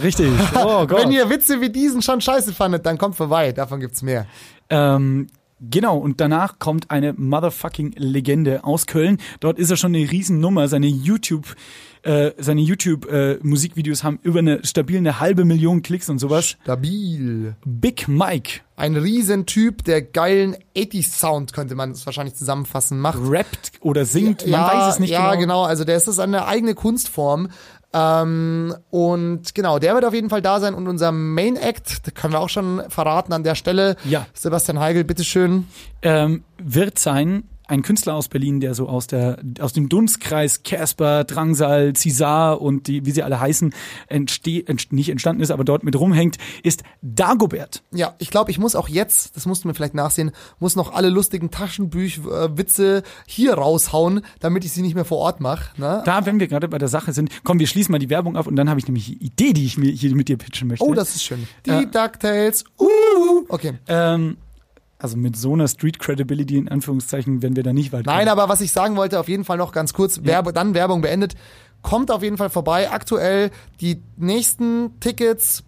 [SPEAKER 2] Richtig. Oh Gott.
[SPEAKER 1] Wenn ihr Witze wie diesen schon scheiße fandet, dann kommt vorbei. Davon gibt's mehr.
[SPEAKER 2] Ähm, genau, und danach kommt eine motherfucking Legende aus Köln. Dort ist er schon eine Riesennummer. Seine YouTube, äh, seine YouTube-Musikvideos haben über eine stabile eine halbe Million Klicks und sowas.
[SPEAKER 1] Stabil.
[SPEAKER 2] Big Mike
[SPEAKER 1] Ein Riesentyp, der geilen 80s-Sound, könnte man es wahrscheinlich zusammenfassen, macht.
[SPEAKER 2] rappt oder singt, man weiß es nicht
[SPEAKER 1] ja,
[SPEAKER 2] genau.
[SPEAKER 1] genau. Also der ist das eine eigene Kunstform. Ähm, und genau, der wird auf jeden Fall da sein. Und unser Main Act, da können wir auch schon verraten an der Stelle.
[SPEAKER 2] Ja.
[SPEAKER 1] Sebastian Heigel, bitteschön.
[SPEAKER 2] ähm, wird sein ein Künstler aus Berlin, der so aus der aus dem Dunstkreis Casper, Drangsal, Cesar und die wie sie alle heißen entste ent nicht entstanden ist, aber dort mit rumhängt, ist Dagobert.
[SPEAKER 1] Ja, ich glaube, ich muss auch jetzt, das musst du mir vielleicht nachsehen, muss noch alle lustigen Taschenbüch-Witze hier raushauen, damit ich sie nicht mehr vor Ort mache. Ne?
[SPEAKER 2] Da, wenn wir gerade bei der Sache sind, komm, wir schließen mal die Werbung ab und dann habe ich nämlich eine Idee, die ich mir hier mit dir pitchen möchte.
[SPEAKER 1] Oh, das ist schön. Die
[SPEAKER 2] Ja.
[SPEAKER 1] DuckTales. Uh, okay.
[SPEAKER 2] ähm, also mit so einer Street Credibility in Anführungszeichen, wenn wir da nicht weit
[SPEAKER 1] Nein,
[SPEAKER 2] kommen.
[SPEAKER 1] aber was ich sagen wollte, auf jeden Fall noch ganz kurz, Werbe, dann Werbung beendet. Kommt auf jeden Fall vorbei. Aktuell die nächsten Tickets.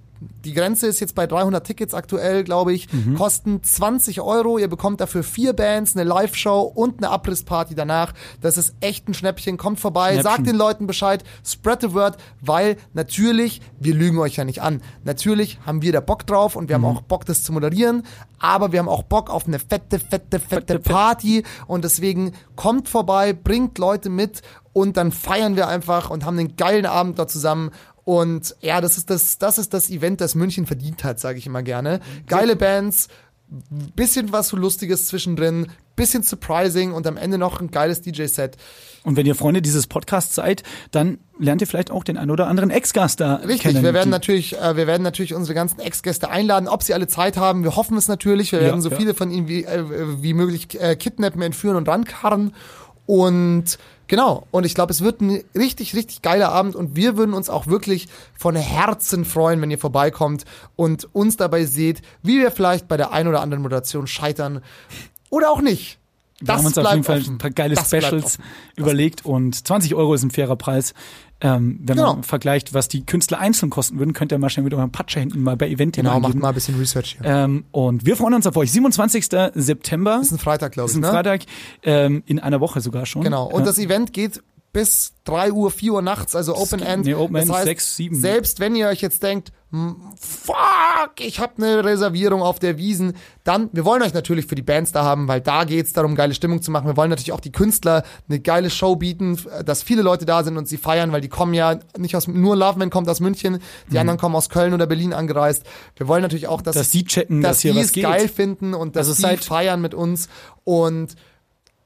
[SPEAKER 1] Die Grenze ist jetzt bei 300 Tickets aktuell, glaube ich.
[SPEAKER 2] Mhm.
[SPEAKER 1] Kosten 20 Euro. Ihr bekommt dafür vier Bands, eine Live-Show und eine Abrissparty danach. Das ist echt ein Schnäppchen. Kommt vorbei,
[SPEAKER 2] Schnäppchen.
[SPEAKER 1] sagt den Leuten Bescheid, spread the word, weil natürlich, wir lügen euch ja nicht an. Natürlich haben wir da Bock drauf und wir
[SPEAKER 2] Mhm.
[SPEAKER 1] haben auch Bock, das zu moderieren. Aber wir haben auch Bock auf eine fette, fette, fette
[SPEAKER 2] fette.
[SPEAKER 1] Party. Und deswegen kommt vorbei, bringt Leute mit und dann feiern wir einfach und haben einen geilen Abend da zusammen. Und ja, das ist das, das ist das Event, das München verdient hat, sage ich immer gerne. Geile Bands, bisschen was so Lustiges zwischendrin, bisschen surprising und am Ende noch ein geiles DJ-Set.
[SPEAKER 2] Und wenn ihr Freunde dieses Podcasts seid, dann lernt ihr vielleicht auch den ein oder anderen Ex-Gast da
[SPEAKER 1] Richtig,
[SPEAKER 2] kennen.
[SPEAKER 1] wir werden natürlich, äh, wir werden natürlich unsere ganzen Ex-Gäste einladen, ob sie alle Zeit haben. Wir hoffen es natürlich. Wir
[SPEAKER 2] Ja,
[SPEAKER 1] werden so
[SPEAKER 2] ja.
[SPEAKER 1] viele von ihnen wie, äh, wie möglich äh, kidnappen, entführen und rankarren. Und genau, und ich glaube, es wird ein richtig, richtig geiler Abend und wir würden uns auch wirklich von Herzen freuen, wenn ihr vorbeikommt und uns dabei seht, wie wir vielleicht bei der ein oder anderen Moderation scheitern oder auch nicht.
[SPEAKER 2] Wir haben uns auf jeden Fall ein paar geile
[SPEAKER 1] Das
[SPEAKER 2] Specials
[SPEAKER 1] offen.
[SPEAKER 2] überlegt und 20 Euro ist ein fairer Preis. Ähm, wenn
[SPEAKER 1] Genau.
[SPEAKER 2] man vergleicht, was die Künstler einzeln kosten würden, könnt ihr mal schnell mit eurem Patscher hinten mal bei Event
[SPEAKER 1] Genau, macht mal ein bisschen Research hier.
[SPEAKER 2] Ähm, und wir freuen uns auf euch. 27. September.
[SPEAKER 1] ist ein Freitag, glaube
[SPEAKER 2] ist
[SPEAKER 1] ich,
[SPEAKER 2] ein
[SPEAKER 1] ne?
[SPEAKER 2] Freitag, ähm, in einer Woche sogar schon.
[SPEAKER 1] Genau. Und
[SPEAKER 2] Ja.
[SPEAKER 1] das Event geht bis 3 Uhr, 4 Uhr nachts, also Open End.
[SPEAKER 2] nee, Open End
[SPEAKER 1] das heißt,
[SPEAKER 2] 6, 7.
[SPEAKER 1] Selbst wenn ihr euch jetzt denkt, fuck, ich habe eine Reservierung auf der Wiesen, dann, wir wollen euch natürlich für die Bands da haben, weil da geht's darum, geile Stimmung zu machen. Wir wollen natürlich auch die Künstler eine geile Show bieten, dass viele Leute da sind und sie feiern, weil die kommen ja nicht aus, nur Loveman kommt aus München, die anderen kommen aus Köln oder Berlin angereist. Wir wollen natürlich auch, dass,
[SPEAKER 2] Dass die checken, dass hier
[SPEAKER 1] die es
[SPEAKER 2] geht.
[SPEAKER 1] geil finden und dass
[SPEAKER 2] Also
[SPEAKER 1] sie
[SPEAKER 2] seid-
[SPEAKER 1] feiern mit uns und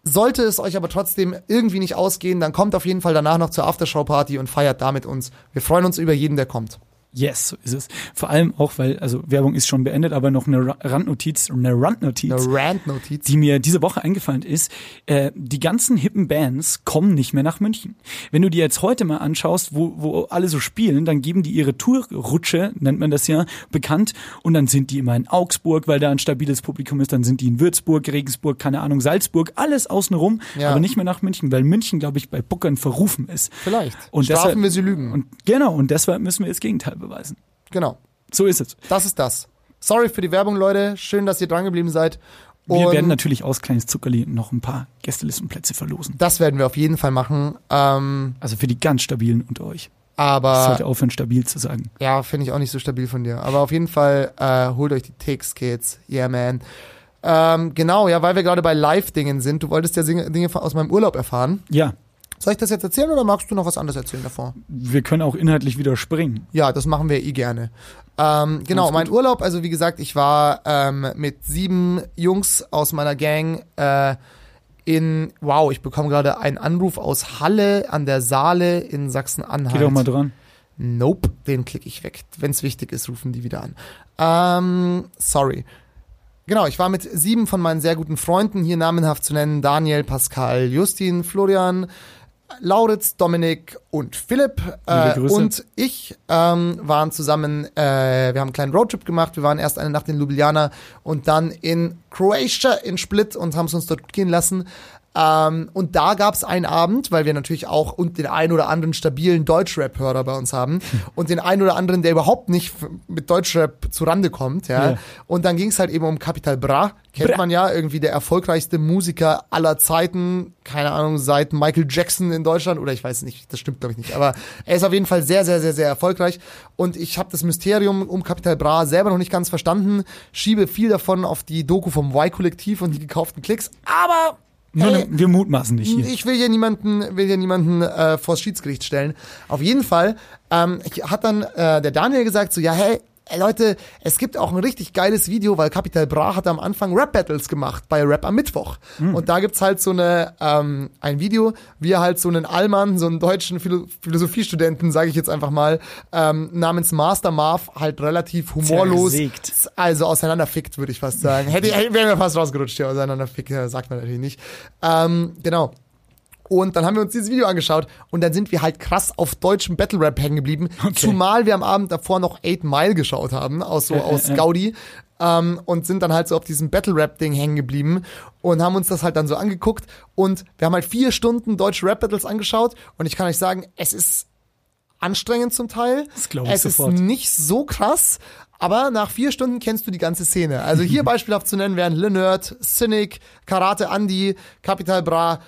[SPEAKER 1] sollte es euch aber trotzdem irgendwie nicht ausgehen, dann kommt auf jeden Fall danach noch zur Aftershow-Party und feiert da mit uns. Wir freuen uns über jeden, der kommt.
[SPEAKER 2] Yes, so ist es. Vor allem auch, weil, also Werbung ist schon beendet, aber noch eine Ra- Randnotiz, eine Randnotiz.
[SPEAKER 1] Eine Rant-Notiz.
[SPEAKER 2] die mir diese Woche eingefallen ist, äh, die ganzen hippen Bands kommen nicht mehr nach München. Wenn du dir jetzt heute mal anschaust, wo, wo alle so spielen, dann geben die ihre Tourrutsche, nennt man das ja, bekannt und dann sind die immer in Augsburg, weil da ein stabiles Publikum ist, dann sind die in Würzburg, Regensburg, keine Ahnung, Salzburg, alles außenrum,
[SPEAKER 1] Ja.
[SPEAKER 2] aber nicht mehr nach München, weil München, glaube ich, bei Bookern verrufen ist.
[SPEAKER 1] Vielleicht.
[SPEAKER 2] Und
[SPEAKER 1] Strafen
[SPEAKER 2] deshalb-
[SPEAKER 1] wir sie lügen.
[SPEAKER 2] Und genau, und deshalb müssen wir das Gegenteil beweisen.
[SPEAKER 1] genau.
[SPEAKER 2] So ist es.
[SPEAKER 1] Das ist das. Sorry für die Werbung, Leute. Schön, dass ihr dran geblieben seid.
[SPEAKER 2] Wir
[SPEAKER 1] Und
[SPEAKER 2] werden natürlich aus kleines Zuckerli noch ein paar Gästelistenplätze verlosen.
[SPEAKER 1] das werden wir auf jeden Fall machen. Ähm,
[SPEAKER 2] Also für die ganz stabilen unter euch.
[SPEAKER 1] Aber
[SPEAKER 2] sollte aufhören, stabil zu sagen.
[SPEAKER 1] ja, finde ich auch nicht so stabil von dir. Aber auf jeden Fall äh, holt euch die Ticks, Kids. Yeah, man. Ähm, genau, ja, weil wir gerade bei Live-Dingen sind. Du wolltest ja Dinge aus meinem Urlaub erfahren.
[SPEAKER 2] Ja,
[SPEAKER 1] Soll ich das jetzt erzählen oder magst du noch was anderes erzählen davor?
[SPEAKER 2] wir können auch inhaltlich wieder springen.
[SPEAKER 1] Ja, das machen wir eh gerne. Ähm, genau, mein Urlaub, also wie gesagt, ich war ähm, mit sieben Jungs aus meiner Gang äh, in, wow, ich bekomme gerade einen Anruf aus Halle an der Saale in Sachsen-Anhalt.
[SPEAKER 2] Geh doch mal dran.
[SPEAKER 1] Nope, den klicke ich weg. Wenn es wichtig ist, rufen die wieder an. Ähm, sorry. Genau, ich war mit sieben von meinen sehr guten Freunden hier namenhaft zu nennen. Daniel, Pascal, Justin, Florian, Lauritz, Dominik und Philipp. Äh, und ich ähm, waren zusammen, äh, wir haben einen kleinen Roadtrip gemacht. Wir waren erst eine Nacht in Ljubljana und dann in Croatia, in Split und haben es uns dort gehen lassen. Ähm, und da gab es einen Abend, weil wir natürlich auch und den einen oder anderen stabilen Deutschrap-Hörer bei uns haben und den einen oder anderen, der überhaupt nicht mit Deutschrap zurande kommt. Ja.
[SPEAKER 2] Ja.
[SPEAKER 1] Und dann ging es halt eben um Capital Bra. Kennt
[SPEAKER 2] Bra.
[SPEAKER 1] man ja, irgendwie der erfolgreichste Musiker aller Zeiten. Keine Ahnung, seit Michael Jackson in Deutschland. Oder ich weiß nicht, das stimmt glaube ich nicht. Aber er ist auf jeden Fall sehr, sehr, sehr, sehr erfolgreich. Und ich habe das Mysterium um Capital Bra selber noch nicht ganz verstanden. Schiebe viel davon auf die Doku vom Y-Kollektiv und die gekauften Klicks. Aber
[SPEAKER 2] Nur
[SPEAKER 1] Hey.
[SPEAKER 2] ne, wir mutmaßen nicht hier.
[SPEAKER 1] ich will hier niemanden, will hier niemanden äh, vors Schiedsgericht stellen. Auf jeden Fall ähm, hat dann äh, der Daniel gesagt so, ja hey, ey, Leute, es gibt auch ein richtig geiles Video, weil Capital Bra hat am Anfang Rap-Battles gemacht bei Rap am Mittwoch. Und da gibt's halt so eine, ähm, ein Video, wie er halt so einen Allmann, so einen deutschen Philo Philosophiestudenten, sage ich jetzt einfach mal, ähm, namens Master Marv halt relativ humorlos,
[SPEAKER 2] Zersägt.
[SPEAKER 1] also auseinanderfickt, würde ich fast sagen. Hätte, wäre mir fast rausgerutscht hier, auseinanderfickt, ja, sagt man natürlich nicht. Ähm, genau. Und dann haben wir uns dieses Video angeschaut und dann sind wir halt krass auf deutschem Battle Rap hängen geblieben. Zumal wir am Abend davor noch 8 Mile geschaut haben, aus so aus
[SPEAKER 2] äh, äh.
[SPEAKER 1] Gaudi. Ähm, und sind dann halt so auf diesem Battle Rap Ding hängen geblieben und haben uns das halt dann so angeguckt und wir haben halt vier Stunden deutsche Rap Battles angeschaut und ich kann euch sagen, es ist anstrengend zum Teil.
[SPEAKER 2] Das glaub ich
[SPEAKER 1] es
[SPEAKER 2] sofort.
[SPEAKER 1] ist nicht so krass, aber nach vier Stunden kennst du die ganze Szene. Also hier beispielhaft zu nennen wären Lenerd, Cynic, Karate Andy, Capital Bra.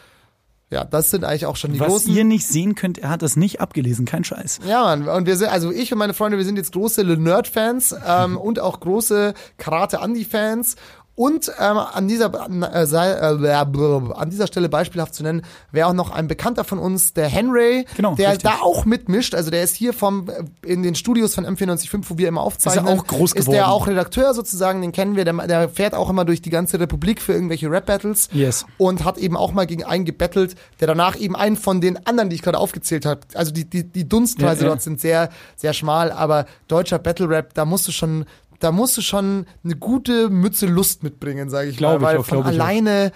[SPEAKER 1] Ja, das sind eigentlich auch schon die
[SPEAKER 2] Was
[SPEAKER 1] großen.
[SPEAKER 2] ihr nicht sehen könnt, er hat das nicht abgelesen, kein Scheiß.
[SPEAKER 1] Ja, Mann. Und wir sind, also ich und meine Freunde, wir sind jetzt große Lenerd-Fans ähm, und auch große Karate-Andy-Fans. Und ähm, an dieser äh, sei, äh, an dieser Stelle beispielhaft zu nennen, wäre auch noch ein Bekannter von uns, der Henry,
[SPEAKER 2] Genau,
[SPEAKER 1] der
[SPEAKER 2] richtig.
[SPEAKER 1] da auch mitmischt. Also der ist hier vom äh, in den Studios von M495, wo wir immer aufzeichnen.
[SPEAKER 2] auch groß
[SPEAKER 1] Ist der
[SPEAKER 2] geworden.
[SPEAKER 1] auch Redakteur sozusagen, den kennen wir. Der, der fährt auch immer durch die ganze Republik für irgendwelche Rap-Battles
[SPEAKER 2] Yes.
[SPEAKER 1] und hat eben auch mal gegen einen gebettelt, der danach eben einen von den anderen, die ich gerade aufgezählt habe, also die, die, die Dunstkreise
[SPEAKER 2] Ja, ja.
[SPEAKER 1] dort sind sehr, sehr schmal, aber deutscher Battle Rap, da musst du schon, da musst du schon eine gute Mütze Lust mitbringen, sage ich
[SPEAKER 2] Glaub
[SPEAKER 1] mal,
[SPEAKER 2] ich
[SPEAKER 1] weil
[SPEAKER 2] auch,
[SPEAKER 1] von
[SPEAKER 2] ich auch.
[SPEAKER 1] alleine,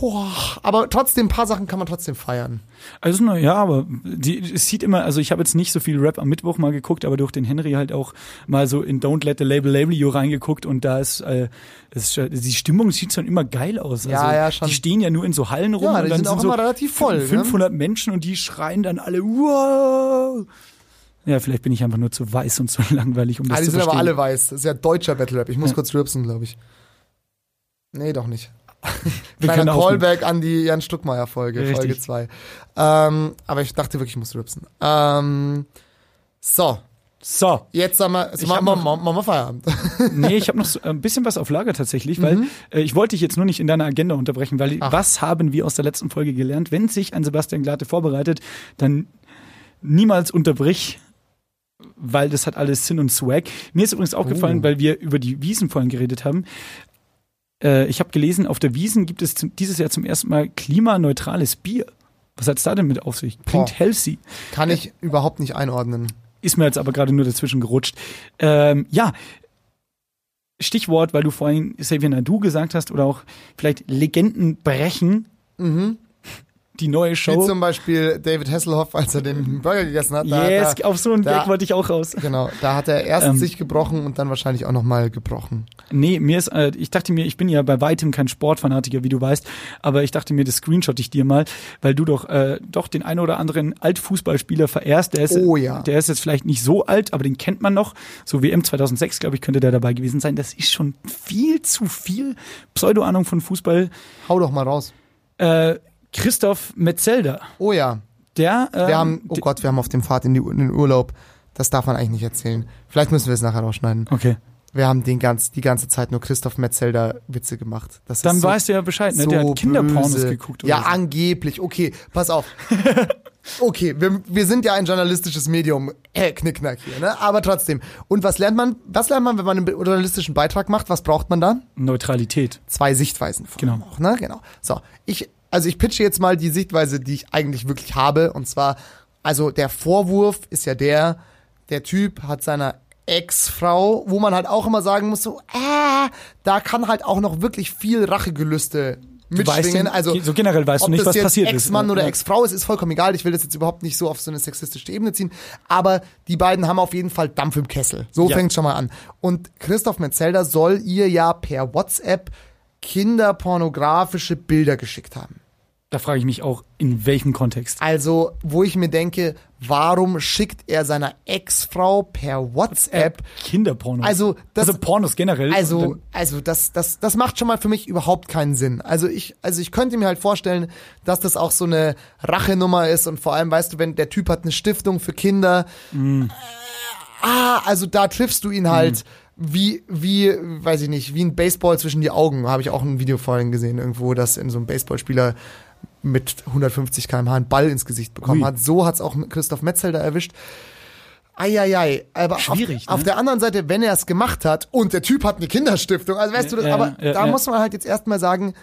[SPEAKER 1] boah, aber trotzdem, ein paar Sachen kann man trotzdem feiern.
[SPEAKER 2] Also na ja, aber die, es sieht immer, also ich habe jetzt nicht so viel Rap am Mittwoch mal geguckt, aber durch den Henry halt auch mal so in Don't Let the Label Label You reingeguckt und da ist, äh, es ist die Stimmung sieht schon immer geil aus. Also,
[SPEAKER 1] Ja, ja, schon.
[SPEAKER 2] Die stehen ja nur in so Hallen rum
[SPEAKER 1] Ja,
[SPEAKER 2] und dann
[SPEAKER 1] sind auch
[SPEAKER 2] so
[SPEAKER 1] immer relativ voll, ne?
[SPEAKER 2] 500 Menschen und die schreien dann alle wow. Ja, vielleicht bin ich einfach nur zu weiß und zu langweilig, um das
[SPEAKER 1] Ah, die
[SPEAKER 2] zu
[SPEAKER 1] sind
[SPEAKER 2] verstehen.
[SPEAKER 1] aber alle weiß. Das ist ja deutscher Battle Rap. Ich muss
[SPEAKER 2] Ja.
[SPEAKER 1] kurz rülpsen, glaube ich. Nee, doch nicht.
[SPEAKER 2] Wir
[SPEAKER 1] Kleiner Callback an die Jan Stuckmeier Folge. Folge 2. Ähm, aber ich dachte wirklich, ich muss rülpsen. Ähm, so,
[SPEAKER 2] So.
[SPEAKER 1] Jetzt sagen wir,
[SPEAKER 2] Ich
[SPEAKER 1] machen,
[SPEAKER 2] noch-
[SPEAKER 1] machen wir Feierabend.
[SPEAKER 2] Nee, ich habe noch so ein bisschen was auf Lager tatsächlich, weil äh, ich wollte dich jetzt nur nicht in deiner Agenda unterbrechen, weil
[SPEAKER 1] Ach.
[SPEAKER 2] was haben wir aus der letzten Folge gelernt? Wenn sich ein Sebastian Glate vorbereitet, dann niemals unterbrich, weil das hat alles Sinn und Swag. Mir ist übrigens aufgefallen,
[SPEAKER 1] Oh.
[SPEAKER 2] weil wir über die Wiesen vorhin geredet haben. Äh, ich habe gelesen, auf der Wiesen gibt es dieses Jahr zum ersten Mal klimaneutrales Bier. Was hat's da denn mit auf sich? Klingt
[SPEAKER 1] Boah.
[SPEAKER 2] healthy.
[SPEAKER 1] Kann ich überhaupt nicht einordnen.
[SPEAKER 2] Ist mir jetzt aber gerade nur dazwischen gerutscht. Ähm, ja, Stichwort, weil du vorhin Xavier Nadu gesagt hast oder auch vielleicht Legenden brechen. Die neue
[SPEAKER 1] Wie
[SPEAKER 2] Show.
[SPEAKER 1] zum Beispiel David Hasselhoff, als er den Burger gegessen hat. Da,
[SPEAKER 2] yes,
[SPEAKER 1] da,
[SPEAKER 2] auf so einen
[SPEAKER 1] da-
[SPEAKER 2] Gag wollte ich auch raus.
[SPEAKER 1] genau, da hat er erst
[SPEAKER 2] Ähm.
[SPEAKER 1] sich gebrochen und dann wahrscheinlich auch nochmal gebrochen.
[SPEAKER 2] Nee, mir ist, äh, ich dachte mir, ich bin ja bei weitem kein Sportfanatiker, wie du weißt, aber ich dachte mir, das screenshot ich dir mal, weil du doch äh, doch den einen oder anderen Altfußballspieler verehrst. Der ist,
[SPEAKER 1] Oh ja.
[SPEAKER 2] der ist jetzt vielleicht nicht so alt, aber den kennt man noch. So WM 2006, glaube ich, könnte der dabei gewesen sein. Das ist schon viel zu viel Pseudo-Ahnung von Fußball.
[SPEAKER 1] Hau doch mal raus.
[SPEAKER 2] Äh, Christoph Metzelder,
[SPEAKER 1] Oh ja,
[SPEAKER 2] der, ähm,
[SPEAKER 1] wir haben, oh Gott, wir haben auf dem Fahrt in, die, in den Urlaub. Das darf man eigentlich nicht erzählen. Vielleicht müssen wir es nachher rausschneiden.
[SPEAKER 2] okay,
[SPEAKER 1] Wir haben den ganz, die ganze Zeit nur Christoph Metzelder Witze gemacht. Das
[SPEAKER 2] dann
[SPEAKER 1] so,
[SPEAKER 2] weißt du ja Bescheid, ne? Der
[SPEAKER 1] so
[SPEAKER 2] hat Kinderpornos
[SPEAKER 1] böse.
[SPEAKER 2] geguckt.
[SPEAKER 1] Ja,
[SPEAKER 2] oder so.
[SPEAKER 1] angeblich. Okay, pass auf. Okay, wir, wir sind ja ein journalistisches Medium, äh, Knickknack hier, ne? Aber trotzdem. Und was lernt man? Was lernt man, wenn man einen journalistischen Beitrag macht? Was braucht man da?
[SPEAKER 2] Neutralität.
[SPEAKER 1] Zwei Sichtweisen.
[SPEAKER 2] Genau.
[SPEAKER 1] Auch, ne? Genau. So, ich, also ich pitche jetzt mal die Sichtweise, die ich eigentlich wirklich habe. Und zwar, also der Vorwurf ist ja der, der Typ hat seiner Ex-Frau, wo man halt auch immer sagen muss, so, äh, da kann halt auch noch wirklich viel Rachegelüste mitschwingen. also
[SPEAKER 2] so generell weißt du nicht, was passiert ist.
[SPEAKER 1] Ex-Mann oder
[SPEAKER 2] Ja.
[SPEAKER 1] Ex-Frau ist, ist vollkommen egal. Ich will das jetzt überhaupt nicht so auf so eine sexistische Ebene ziehen. Aber die beiden haben auf jeden Fall Dampf im Kessel. So
[SPEAKER 2] Ja.
[SPEAKER 1] fängt schon mal an. Und Christoph Metzelder soll ihr ja per WhatsApp kinderpornografische Bilder geschickt haben.
[SPEAKER 2] Da frage ich mich auch, in welchem Kontext.
[SPEAKER 1] Also, wo ich mir denke, warum schickt er seiner Ex-Frau per WhatsApp
[SPEAKER 2] Kinderpornos.
[SPEAKER 1] Also, das-
[SPEAKER 2] also Pornos generell.
[SPEAKER 1] Also, also das, das, das macht schon mal für mich überhaupt keinen Sinn. Also ich, also ich könnte mir halt vorstellen, dass das auch so eine Rachenummer ist und vor allem, weißt du, wenn der Typ hat eine Stiftung für Kinder,
[SPEAKER 2] Mm.
[SPEAKER 1] äh, ah, also da triffst du ihn halt. Wie, wie, weiß ich nicht, wie ein Baseball zwischen die Augen. Habe ich auch ein Video vorhin gesehen, irgendwo, dass in so einem Baseballspieler mit 150 km/h einen Ball ins Gesicht bekommen
[SPEAKER 2] Ui.
[SPEAKER 1] hat. So hat's auch Christoph Metzelder erwischt. Eieiei, aber
[SPEAKER 2] Schwierig,
[SPEAKER 1] auf, auf
[SPEAKER 2] ne?
[SPEAKER 1] der anderen Seite, wenn er es gemacht hat und der Typ hat eine Kinderstiftung, also weißt du, das,
[SPEAKER 2] Ja,
[SPEAKER 1] aber
[SPEAKER 2] ja,
[SPEAKER 1] da
[SPEAKER 2] ja.
[SPEAKER 1] muss man halt jetzt erstmal sagen,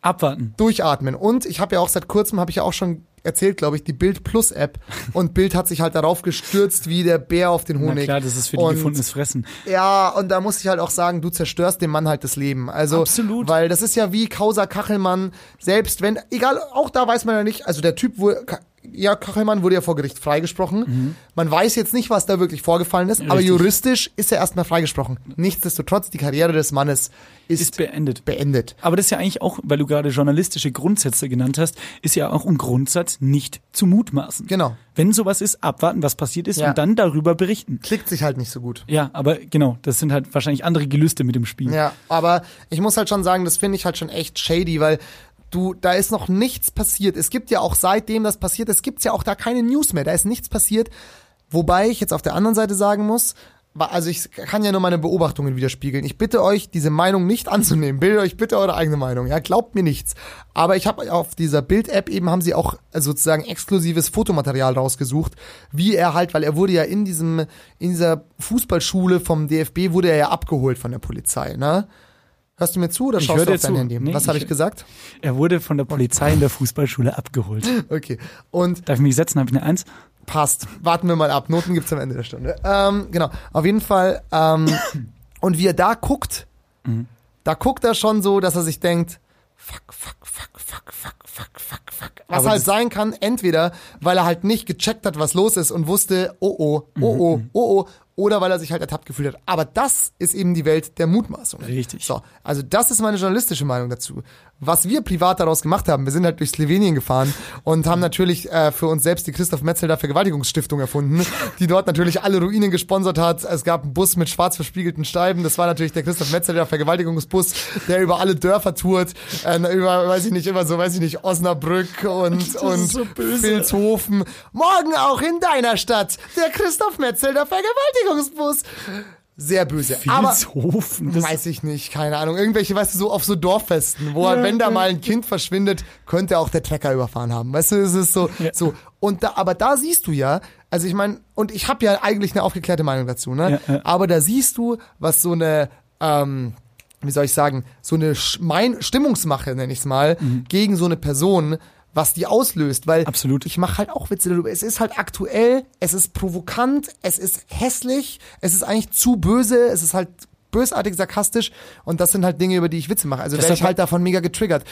[SPEAKER 2] abwarten.
[SPEAKER 1] durchatmen. Und ich habe ja auch seit kurzem, habe ich ja auch schon erzählt, glaube ich, die Bild Plus App und Bild hat sich halt darauf gestürzt wie der Bär auf den
[SPEAKER 2] Na
[SPEAKER 1] Honig.
[SPEAKER 2] klar, das ist für die
[SPEAKER 1] Und
[SPEAKER 2] gefundenes Fressen.
[SPEAKER 1] ja, und da muss ich halt auch sagen, du zerstörst dem Mann halt das Leben. Also,
[SPEAKER 2] Absolut.
[SPEAKER 1] Weil das ist ja wie Causa Kachelmann, selbst wenn, egal, auch da weiß man ja nicht, also der Typ Ka- ja, Kachelmann wurde ja vor Gericht freigesprochen. Man weiß jetzt nicht, was da wirklich vorgefallen ist, aber
[SPEAKER 2] Mhm. Richtig.
[SPEAKER 1] juristisch ist er erstmal freigesprochen. Nichtsdestotrotz, die Karriere des Mannes ist,
[SPEAKER 2] Ist beendet.
[SPEAKER 1] beendet.
[SPEAKER 2] Aber das ist ja eigentlich auch, weil du gerade journalistische Grundsätze genannt hast, ist ja auch ein Grundsatz, nicht zu mutmaßen.
[SPEAKER 1] Genau.
[SPEAKER 2] Wenn sowas ist, abwarten, was passiert ist
[SPEAKER 1] Ja.
[SPEAKER 2] und dann darüber berichten.
[SPEAKER 1] Klickt sich halt nicht so gut.
[SPEAKER 2] Ja, aber genau, das sind halt wahrscheinlich andere Gelüste mit dem Spiel.
[SPEAKER 1] Ja, aber ich muss halt schon sagen, das finde ich halt schon echt shady, weil du, da ist noch nichts passiert. Es gibt ja auch seitdem das passiert, es gibt ja auch da keine News mehr, da ist nichts passiert. Wobei ich jetzt auf der anderen Seite sagen muss, also ich kann ja nur meine Beobachtungen widerspiegeln. Ich bitte euch, diese Meinung nicht anzunehmen. Bildet euch bitte eure eigene Meinung. Ja, glaubt mir nichts. Aber ich habe auf dieser Bild-App eben haben sie auch äh, sozusagen exklusives Fotomaterial rausgesucht, wie er halt, weil er wurde ja in diesem in dieser Fußballschule vom DFB wurde er ja abgeholt von der Polizei. Ne? Hörst du mir zu oder
[SPEAKER 2] Ich
[SPEAKER 1] schaust du auf dein
[SPEAKER 2] zu.
[SPEAKER 1] Handy?
[SPEAKER 2] Nee,
[SPEAKER 1] Was habe
[SPEAKER 2] ich-
[SPEAKER 1] gesagt?
[SPEAKER 2] Er wurde von der Polizei in der Fußballschule abgeholt.
[SPEAKER 1] Okay. Und
[SPEAKER 2] Darf ich mich setzen? Habe ich eine Eins?
[SPEAKER 1] passt. Warten wir mal ab. Noten gibt's am Ende der Stunde. Ähm, genau. Auf jeden Fall. Ähm, und wie er da guckt, da guckt er schon so, dass er sich denkt, fuck, fuck, fuck, fuck, fuck, fuck, fuck, fuck. Was
[SPEAKER 2] Aber
[SPEAKER 1] halt sein kann, entweder, weil er halt nicht gecheckt hat, was los ist und wusste, oh oh, oh oh, oh oh, oder weil er sich halt ertappt gefühlt hat. Aber das ist eben die Welt der Mutmaßung.
[SPEAKER 2] Richtig.
[SPEAKER 1] So, also das ist meine journalistische Meinung dazu. Was wir privat daraus gemacht haben, wir sind halt durch Slowenien gefahren und haben natürlich äh, für uns selbst die Christoph Metzelder Vergewaltigungsstiftung erfunden, die dort natürlich alle Ruinen gesponsert hat. Es gab einen Bus mit schwarz verspiegelten Scheiben, das war natürlich der Christoph Metzelder Vergewaltigungsbus, der über alle Dörfer tourt, äh, über, weiß ich nicht, immer so, weiß ich nicht, Osnabrück und, und
[SPEAKER 2] so böse.
[SPEAKER 1] Vilshofen. Morgen auch in deiner Stadt, der Christoph Metzelder Reinigungsbus. Sehr böse. Aber
[SPEAKER 2] Vilshofen. Das,
[SPEAKER 1] weiß ich nicht, keine Ahnung. Irgendwelche, weißt du, so auf so Dorffesten, wo wenn da mal ein Kind verschwindet, könnte auch der Trecker überfahren haben. Weißt du, es ist so, so. Und da, aber da siehst du ja, also ich meine, und ich habe ja eigentlich eine aufgeklärte Meinung dazu, ne?
[SPEAKER 2] Ja, ja.
[SPEAKER 1] Aber da siehst du, was so eine, ähm, wie soll ich sagen, so eine Sch mein Stimmungsmache, nenne ich es mal, gegen so eine Person, was die auslöst, weil
[SPEAKER 2] Absolut.
[SPEAKER 1] ich mache halt auch Witze darüber. Es ist halt aktuell, es ist provokant, es ist hässlich, es ist eigentlich zu böse, es ist halt bösartig sarkastisch und das sind halt Dinge, über die ich Witze mache. Also wäre ich halt davon mega getriggert.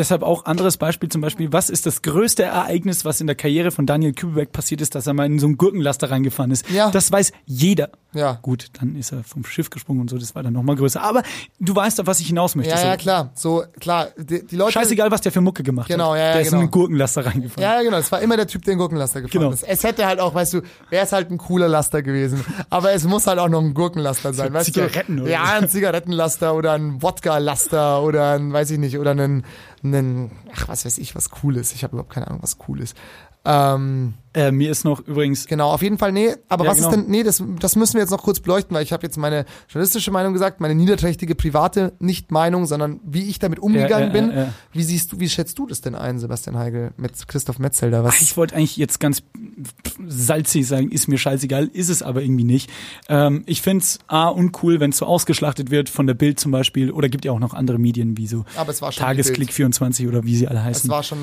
[SPEAKER 2] Deshalb auch anderes Beispiel zum Beispiel, was ist das größte Ereignis, was in der Karriere von Daniel Kübelberg passiert ist, dass er mal in so einen Gurkenlaster reingefahren ist.
[SPEAKER 1] Ja.
[SPEAKER 2] Das weiß jeder.
[SPEAKER 1] Ja.
[SPEAKER 2] Gut, dann ist er vom Schiff gesprungen und so, das war dann nochmal größer. Aber du weißt, auf was ich hinaus möchte.
[SPEAKER 1] Ja,
[SPEAKER 2] so.
[SPEAKER 1] ja, klar. So, klar. Die, die Leute.
[SPEAKER 2] Scheißegal, was der für Mucke gemacht
[SPEAKER 1] Genau,
[SPEAKER 2] hat.
[SPEAKER 1] ja, ja,
[SPEAKER 2] der ist in
[SPEAKER 1] genau.
[SPEAKER 2] einen Gurkenlaster reingefahren.
[SPEAKER 1] Ja, ja, genau. Es war immer der Typ, der den Gurkenlaster gefahren
[SPEAKER 2] Genau.
[SPEAKER 1] ist. Es hätte halt auch, weißt du, wäre es halt ein cooler Laster gewesen. Aber es muss halt auch noch ein Gurkenlaster sein, weißt
[SPEAKER 2] Zigaretten
[SPEAKER 1] du?
[SPEAKER 2] oder
[SPEAKER 1] Ja, ein Zigarettenlaster oder ein Wodka-Laster oder ein, weiß ich nicht, oder einen, einen, ach, was weiß ich, was cool ist. Ich habe überhaupt keine Ahnung, was cool ist. Ähm,
[SPEAKER 2] Äh, mir ist noch übrigens
[SPEAKER 1] Genau, auf jeden Fall, nee, aber
[SPEAKER 2] Ja,
[SPEAKER 1] was
[SPEAKER 2] genau.
[SPEAKER 1] ist denn, nee, das, das müssen wir jetzt noch kurz beleuchten, weil ich habe jetzt meine journalistische Meinung gesagt, meine niederträchtige private Nicht-Meinung, sondern wie ich damit umgegangen
[SPEAKER 2] Ja, ja,
[SPEAKER 1] bin. Wie siehst du, wie schätzt du das denn ein, Sebastian Heigel, mit Christoph Metzelder? Was?
[SPEAKER 2] Ich wollte eigentlich jetzt ganz salzig sagen, ist mir scheißegal, ist es aber irgendwie nicht. Ähm, ich find's A, uncool, wenn es so ausgeschlachtet wird von der Bild zum Beispiel, oder gibt ja auch noch andere Medien wie so
[SPEAKER 1] Aber es war schon die
[SPEAKER 2] Tagesklick 24 oder wie sie alle
[SPEAKER 1] es
[SPEAKER 2] heißen.
[SPEAKER 1] war schon,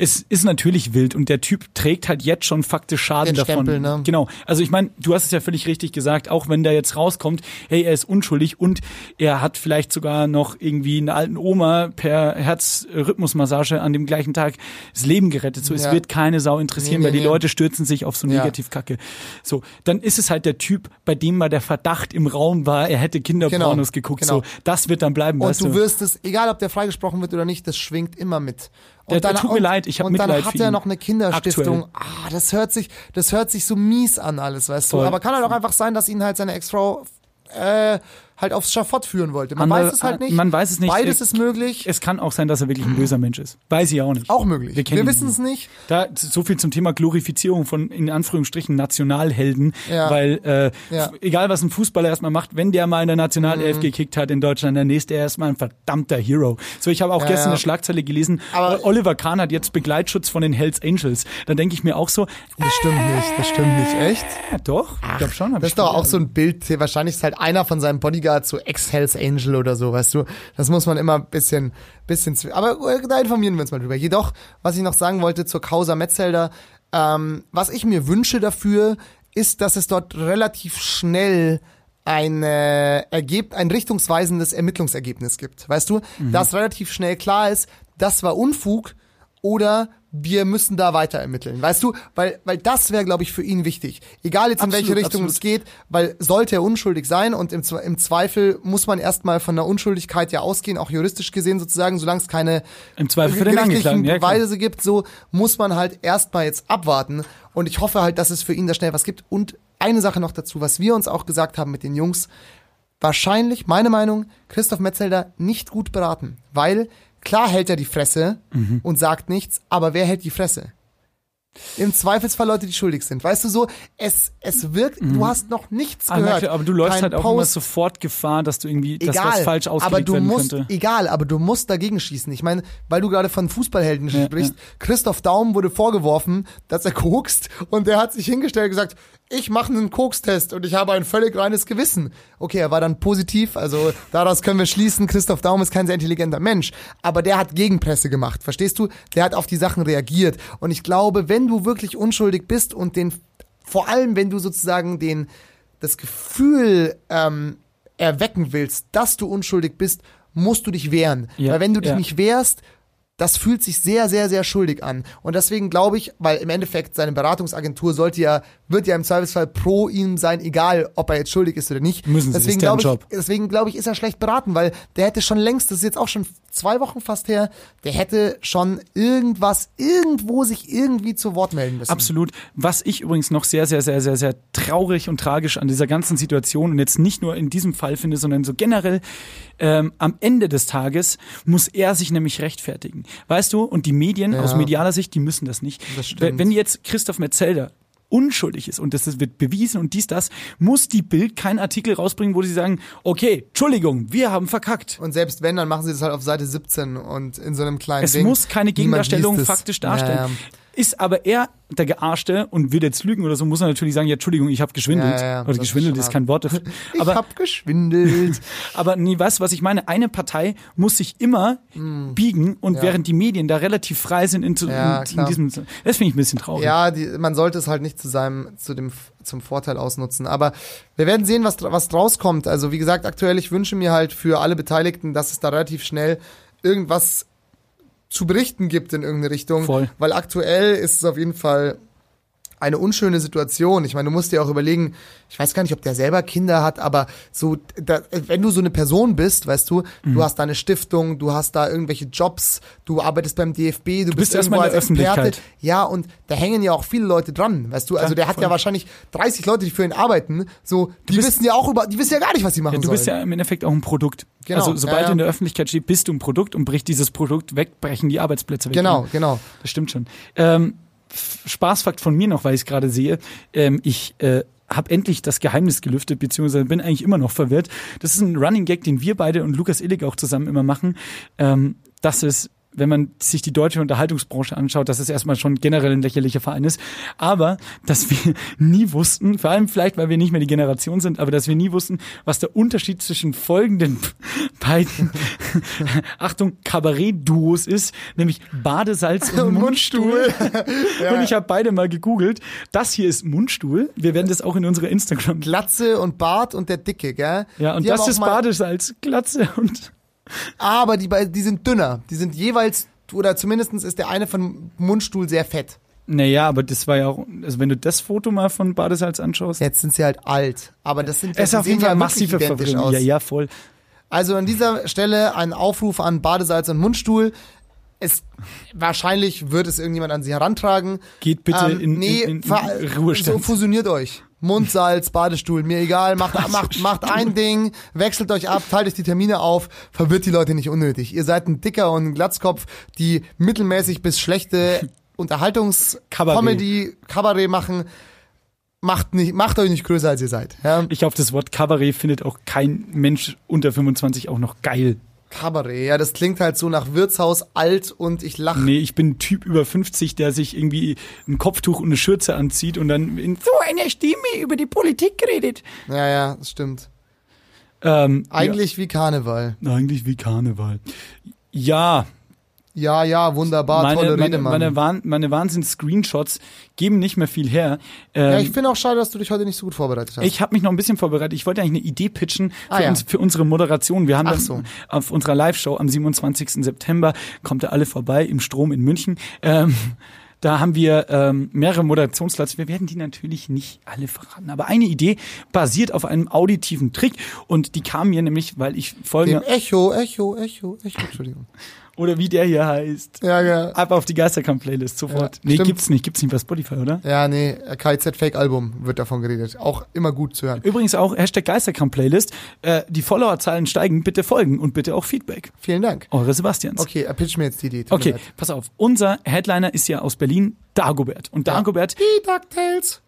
[SPEAKER 2] Es ist natürlich wild und der Typ trägt halt jetzt schon faktisch Schaden
[SPEAKER 1] Den
[SPEAKER 2] davon.
[SPEAKER 1] Stempel, ne?
[SPEAKER 2] Genau. Also ich meine, du hast es ja völlig richtig gesagt, auch wenn der jetzt rauskommt, hey, er ist unschuldig und er hat vielleicht sogar noch irgendwie eine alten Oma per Herzrhythmusmassage an dem gleichen Tag das Leben gerettet. So, es
[SPEAKER 1] Ja.
[SPEAKER 2] wird keine Sau interessieren,
[SPEAKER 1] Nee, nee,
[SPEAKER 2] weil die
[SPEAKER 1] nee.
[SPEAKER 2] Leute stürzen sich auf so
[SPEAKER 1] Ja.
[SPEAKER 2] Negativkacke. So, dann ist es halt der Typ, bei dem mal der Verdacht im Raum war, er hätte Kinderpornos
[SPEAKER 1] Genau,
[SPEAKER 2] geguckt.
[SPEAKER 1] genau.
[SPEAKER 2] So, das wird dann bleiben,
[SPEAKER 1] und
[SPEAKER 2] weißt
[SPEAKER 1] du
[SPEAKER 2] du.
[SPEAKER 1] wirst es, egal ob der freigesprochen wird oder nicht, das schwingt immer mit. Und
[SPEAKER 2] Der- der tut mir leid, ich hab
[SPEAKER 1] Und
[SPEAKER 2] Mitleid
[SPEAKER 1] dann hat er noch eine Kinderstiftung. Ah, das hört sich, das hört sich so mies an alles, weißt
[SPEAKER 2] Voll.
[SPEAKER 1] du. Aber kann halt auch einfach sein, dass ihn halt seine Ex-Frau äh, halt aufs Schafott führen wollte. Man
[SPEAKER 2] Andere-
[SPEAKER 1] weiß es halt nicht.
[SPEAKER 2] man weiß es nicht.
[SPEAKER 1] Beides ist möglich.
[SPEAKER 2] Es kann auch sein, dass er wirklich ein böser Mensch ist. Weiß ich auch nicht.
[SPEAKER 1] auch möglich.
[SPEAKER 2] Wir
[SPEAKER 1] Wir, wissen es nicht.
[SPEAKER 2] Da so viel zum Thema Glorifizierung von in Anführungsstrichen Nationalhelden,
[SPEAKER 1] Ja.
[SPEAKER 2] weil äh,
[SPEAKER 1] Ja.
[SPEAKER 2] egal was ein Fußballer erstmal macht, wenn der mal in der Nationalelf
[SPEAKER 1] Mhm.
[SPEAKER 2] gekickt hat in Deutschland, der nächste er ist mal ein verdammter Hero. So ich habe auch
[SPEAKER 1] Ja,
[SPEAKER 2] gestern eine Schlagzeile gelesen,
[SPEAKER 1] Aber-
[SPEAKER 2] Oliver Kahn hat jetzt Begleitschutz von den Hells Angels. Da denke ich mir auch so,
[SPEAKER 1] Das stimmt nicht. Das stimmt nicht. Echt?
[SPEAKER 2] ja, doch, ich glaube schon. hab
[SPEAKER 1] Das ist doch auch so ein Bild, wahrscheinlich ist halt einer von seinen Bodyguards so Ex-Hells Angel oder so, weißt du. Das muss man immer ein bisschen, bisschen, aber äh, da informieren wir uns mal drüber. Jedoch, was ich noch sagen wollte zur Causa Metzelder, ähm, was ich mir wünsche dafür, ist, dass es dort relativ schnell ein, äh, ergeb ein richtungsweisendes Ermittlungsergebnis gibt. Weißt du,
[SPEAKER 2] Mhm.
[SPEAKER 1] dass relativ schnell klar ist, das war Unfug oder wir müssen da weiter ermitteln. Weißt du, weil, weil das wäre, glaube ich, für ihn wichtig. Egal jetzt in
[SPEAKER 2] Absolut,
[SPEAKER 1] welche Richtung
[SPEAKER 2] absolut.
[SPEAKER 1] es geht, weil sollte er unschuldig sein und im, im Zweifel muss man erstmal von der Unschuldigkeit ja ausgehen, auch juristisch gesehen sozusagen, solange es keine
[SPEAKER 2] Im Zweifel für den Angeklagten, ja.
[SPEAKER 1] Beweise gibt, so muss man halt erstmal jetzt abwarten und ich hoffe halt, dass es für ihn da schnell was gibt und eine Sache noch dazu, was wir uns auch gesagt haben mit den Jungs, wahrscheinlich, meine Meinung, Christoph Metzelder nicht gut beraten, weil klar hält er die Fresse
[SPEAKER 2] Mhm.
[SPEAKER 1] und sagt nichts, aber wer hält die Fresse? Im Zweifelsfall Leute, die schuldig sind. Weißt du so, es, es wirkt, du hast noch nichts
[SPEAKER 2] Ah,
[SPEAKER 1] gehört.
[SPEAKER 2] aber du läufst
[SPEAKER 1] Kein
[SPEAKER 2] halt auch immer
[SPEAKER 1] Post,
[SPEAKER 2] sofort Gefahr, dass du irgendwie, dass
[SPEAKER 1] egal,
[SPEAKER 2] was falsch
[SPEAKER 1] aber
[SPEAKER 2] ausgelegt
[SPEAKER 1] du
[SPEAKER 2] werden
[SPEAKER 1] musst,
[SPEAKER 2] könnte.
[SPEAKER 1] egal, aber du musst dagegen schießen. Ich meine, weil du gerade von Fußballhelden
[SPEAKER 2] Ja,
[SPEAKER 1] sprichst, Christoph Daum wurde vorgeworfen, dass er kokst und der hat sich hingestellt und gesagt, ich mache einen Kokstest und ich habe ein völlig reines Gewissen. Okay, er war dann positiv, also daraus können wir schließen, Christoph Daum ist kein sehr intelligenter Mensch, aber der hat Gegenpresse gemacht, verstehst du? Der hat auf die Sachen reagiert und ich glaube, wenn du wirklich unschuldig bist und den, vor allem wenn du sozusagen den, das Gefühl ähm, erwecken willst, dass du unschuldig bist, musst du dich wehren.
[SPEAKER 2] Ja,
[SPEAKER 1] Weil wenn du dich
[SPEAKER 2] ja.
[SPEAKER 1] nicht wehrst, das fühlt sich sehr, sehr, sehr schuldig an. Und deswegen glaube ich, weil im Endeffekt seine Beratungsagentur sollte ja, wird ja im Zweifelsfall pro ihm sein, egal ob er jetzt schuldig ist oder nicht.
[SPEAKER 2] Müssen sie,
[SPEAKER 1] deswegen glaube ich,
[SPEAKER 2] Job.
[SPEAKER 1] deswegen glaube ich, ist er schlecht beraten, weil der hätte schon längst, das ist jetzt auch schon zwei Wochen fast her, der hätte schon irgendwas, irgendwo sich irgendwie zu Wort melden müssen.
[SPEAKER 2] Absolut. Was ich übrigens noch sehr, sehr, sehr, sehr, sehr traurig und tragisch an dieser ganzen Situation und jetzt nicht nur in diesem Fall finde, sondern so generell, ähm, am Ende des Tages muss er sich nämlich rechtfertigen. Weißt du, und die Medien
[SPEAKER 1] Ja.
[SPEAKER 2] aus medialer Sicht, die müssen das nicht.
[SPEAKER 1] Das stimmt.
[SPEAKER 2] Wenn wenn jetzt Christoph Metzelder unschuldig ist und das wird bewiesen und dies, das, muss die Bild keinen Artikel rausbringen, wo sie sagen, okay, Entschuldigung, wir haben verkackt.
[SPEAKER 1] Und selbst wenn, dann machen sie das halt auf Seite 17 und in so einem kleinen
[SPEAKER 2] Es
[SPEAKER 1] Ding.
[SPEAKER 2] muss keine Gegendarstellung
[SPEAKER 1] es.
[SPEAKER 2] faktisch darstellen.
[SPEAKER 1] Ja, ja.
[SPEAKER 2] Ist aber er der Gearschte und will jetzt lügen oder so, muss er natürlich sagen, ja, Entschuldigung, ich habe geschwindelt.
[SPEAKER 1] Ja, ja,
[SPEAKER 2] oder
[SPEAKER 1] ist
[SPEAKER 2] geschwindelt
[SPEAKER 1] schon
[SPEAKER 2] ist kein Wort dafür.
[SPEAKER 1] Ich
[SPEAKER 2] Aber
[SPEAKER 1] hab geschwindelt.
[SPEAKER 2] aber nee, du, was ich meine? Eine Partei muss sich immer biegen und.
[SPEAKER 1] Ja.
[SPEAKER 2] während die Medien da relativ frei sind in, in, in diesem, das finde ich ein bisschen traurig.
[SPEAKER 1] ja, die, man sollte es halt nicht zu seinem, zu dem, zum Vorteil ausnutzen. Aber wir werden sehen, was, was draus kommt. Also wie gesagt, aktuell, ich wünsche mir halt für alle Beteiligten, dass es da relativ schnell irgendwas zu berichten gibt in irgendeine Richtung.
[SPEAKER 2] Voll.
[SPEAKER 1] Weil aktuell ist es auf jeden Fall eine unschöne Situation. Ich meine, du musst dir auch überlegen, ich weiß gar nicht, ob der selber Kinder hat, aber so, da, wenn du so eine Person bist, weißt du,
[SPEAKER 2] Mhm.
[SPEAKER 1] du hast da eine Stiftung, du hast da irgendwelche Jobs, du arbeitest beim DFB, du
[SPEAKER 2] bist
[SPEAKER 1] bist
[SPEAKER 2] erstmal
[SPEAKER 1] irgendwo als
[SPEAKER 2] der
[SPEAKER 1] Experte.
[SPEAKER 2] Öffentlichkeit.
[SPEAKER 1] Ja, und da hängen ja auch viele Leute dran, weißt du, also
[SPEAKER 2] Klar,
[SPEAKER 1] der hat
[SPEAKER 2] voll.
[SPEAKER 1] ja wahrscheinlich 30 Leute, die für ihn arbeiten, so, die
[SPEAKER 2] bist-
[SPEAKER 1] wissen ja auch über, die wissen ja gar nicht, was sie machen
[SPEAKER 2] Ja, du
[SPEAKER 1] sollen.
[SPEAKER 2] bist ja im Endeffekt auch ein Produkt.
[SPEAKER 1] Genau,
[SPEAKER 2] Also sobald
[SPEAKER 1] ja,
[SPEAKER 2] du in
[SPEAKER 1] ja.
[SPEAKER 2] der Öffentlichkeit stehst, bist du ein Produkt und bricht dieses Produkt weg, brechen die Arbeitsplätze weg.
[SPEAKER 1] genau, genau.
[SPEAKER 2] Das stimmt schon. Ähm, Spaßfakt von mir noch, weil ich es gerade sehe. Ähm, ich äh, habe endlich das Geheimnis gelüftet, beziehungsweise bin eigentlich immer noch verwirrt. Das ist ein Running Gag, den wir beide und Lukas Illig auch zusammen immer machen. Ähm, dass es wenn man sich die deutsche Unterhaltungsbranche anschaut, dass es erstmal schon generell ein lächerlicher Verein ist. Aber, dass wir nie wussten, vor allem vielleicht, weil wir nicht mehr die Generation sind, aber dass wir nie wussten, was der Unterschied zwischen folgenden beiden, Achtung, Kabarett-Duos ist, nämlich Badesalz und Mundstuhl. Und ich habe beide mal gegoogelt. Das hier ist Mundstuhl. Wir werden das auch in unserer Instagram.
[SPEAKER 1] Glatze und Bart und der Dicke, gell?
[SPEAKER 2] Ja, und
[SPEAKER 1] Die
[SPEAKER 2] das ist Badesalz, Glatze und
[SPEAKER 1] Aber die, die sind dünner. Die sind jeweils, oder zumindestens ist der eine von Mundstuhl sehr fett.
[SPEAKER 2] Naja, aber das war ja auch, also wenn du das Foto mal von Badesalz anschaust,
[SPEAKER 1] Jetzt sind sie halt alt. Aber das sind
[SPEAKER 2] es ist auf jeden Fall massive Verwirrung. Ja, ja, voll.
[SPEAKER 1] Also an dieser Stelle ein Aufruf an Badesalz und Mundstuhl. Es, wahrscheinlich wird es irgendjemand an sie herantragen.
[SPEAKER 2] Geht bitte
[SPEAKER 1] Ähm,
[SPEAKER 2] in,
[SPEAKER 1] nee,
[SPEAKER 2] in, in, in Ruhestand.
[SPEAKER 1] So fusioniert euch. Mundsalz, Badestuhl, mir egal, macht, macht, macht ein Ding, wechselt euch ab, teilt euch die Termine auf, verwirrt die Leute nicht unnötig. Ihr seid ein Dicker und ein Glatzkopf, die mittelmäßig bis schlechte Unterhaltungs-,
[SPEAKER 2] Kabarett.
[SPEAKER 1] Machen. Macht, nicht, macht euch nicht größer, als ihr seid. Ja?
[SPEAKER 2] ich glaube, das Wort Kabarett findet auch kein Mensch unter 25 auch noch geil.
[SPEAKER 1] Kabarett, ja, das klingt halt so nach Wirtshaus alt und ich lache.
[SPEAKER 2] Nee, ich bin ein Typ über 50, der sich irgendwie ein Kopftuch und eine Schürze anzieht und dann in so einer Stimme über die Politik redet.
[SPEAKER 1] Ja, ja, das stimmt.
[SPEAKER 2] Ähm,
[SPEAKER 1] Eigentlich wie Karneval.
[SPEAKER 2] ja, eigentlich wie Karneval. Ja,
[SPEAKER 1] Ja, ja, wunderbar,
[SPEAKER 2] meine,
[SPEAKER 1] tolle
[SPEAKER 2] meine,
[SPEAKER 1] Rede, Mann.
[SPEAKER 2] meine, Wahn, meine Wahnsinns-Screenshots geben nicht mehr viel her. Ähm,
[SPEAKER 1] ja, ich finde auch schade, dass du dich heute nicht so gut vorbereitet hast.
[SPEAKER 2] Ich habe mich noch ein bisschen vorbereitet. Ich wollte eigentlich eine Idee pitchen für,
[SPEAKER 1] Ah, ja.
[SPEAKER 2] uns, für unsere Moderation. Wir haben
[SPEAKER 1] Ach
[SPEAKER 2] das
[SPEAKER 1] so.
[SPEAKER 2] auf unserer Live-Show am 27. September. Kommt ihr alle vorbei im Strom in München. Ähm, da haben wir ähm, mehrere Moderationsplätze. Wir werden die natürlich nicht alle verraten. Aber eine Idee basiert auf einem auditiven Trick. Und die kam mir nämlich, weil ich
[SPEAKER 1] Dem
[SPEAKER 2] folgende,
[SPEAKER 1] Echo, Echo, Echo, Echo, Entschuldigung.
[SPEAKER 2] oder wie der hier heißt,
[SPEAKER 1] Ja, ja.
[SPEAKER 2] ab auf die Geisterkampf-Playlist sofort.
[SPEAKER 1] Ja,
[SPEAKER 2] nee,
[SPEAKER 1] stimmt.
[SPEAKER 2] gibt's nicht. Gibt's nicht bei Spotify, oder?
[SPEAKER 1] Ja, nee, KZ Fake Album wird davon geredet. Auch immer gut zu hören.
[SPEAKER 2] Übrigens auch Hashtag Geisterkampf-Playlist. Äh, die Followerzahlen steigen. Bitte folgen und bitte auch Feedback.
[SPEAKER 1] Vielen Dank.
[SPEAKER 2] Eure Sebastians.
[SPEAKER 1] Okay, er pitcht mir jetzt die Idee.
[SPEAKER 2] Okay, pass auf. Unser Headliner ist ja aus Berlin, Dagobert. Und Dagobert,
[SPEAKER 1] Die DuckTales.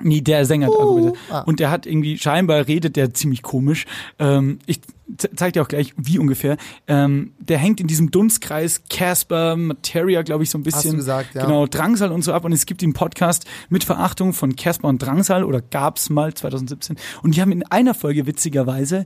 [SPEAKER 2] Nee, der Sänger Dagobert.
[SPEAKER 1] ah.
[SPEAKER 2] Und der hat irgendwie, scheinbar redet der ziemlich komisch. Ähm, ich ze- zeig dir auch gleich, wie ungefähr. Ähm, der hängt in diesem Dunstkreis Casper, Materia, glaube ich, so ein bisschen.
[SPEAKER 1] du gesagt, ja.
[SPEAKER 2] Genau, Drangsal und so ab. Und es gibt den Podcast mit Verachtung von Casper und Drangsal oder gab's mal 2017. Und die haben in einer Folge witzigerweise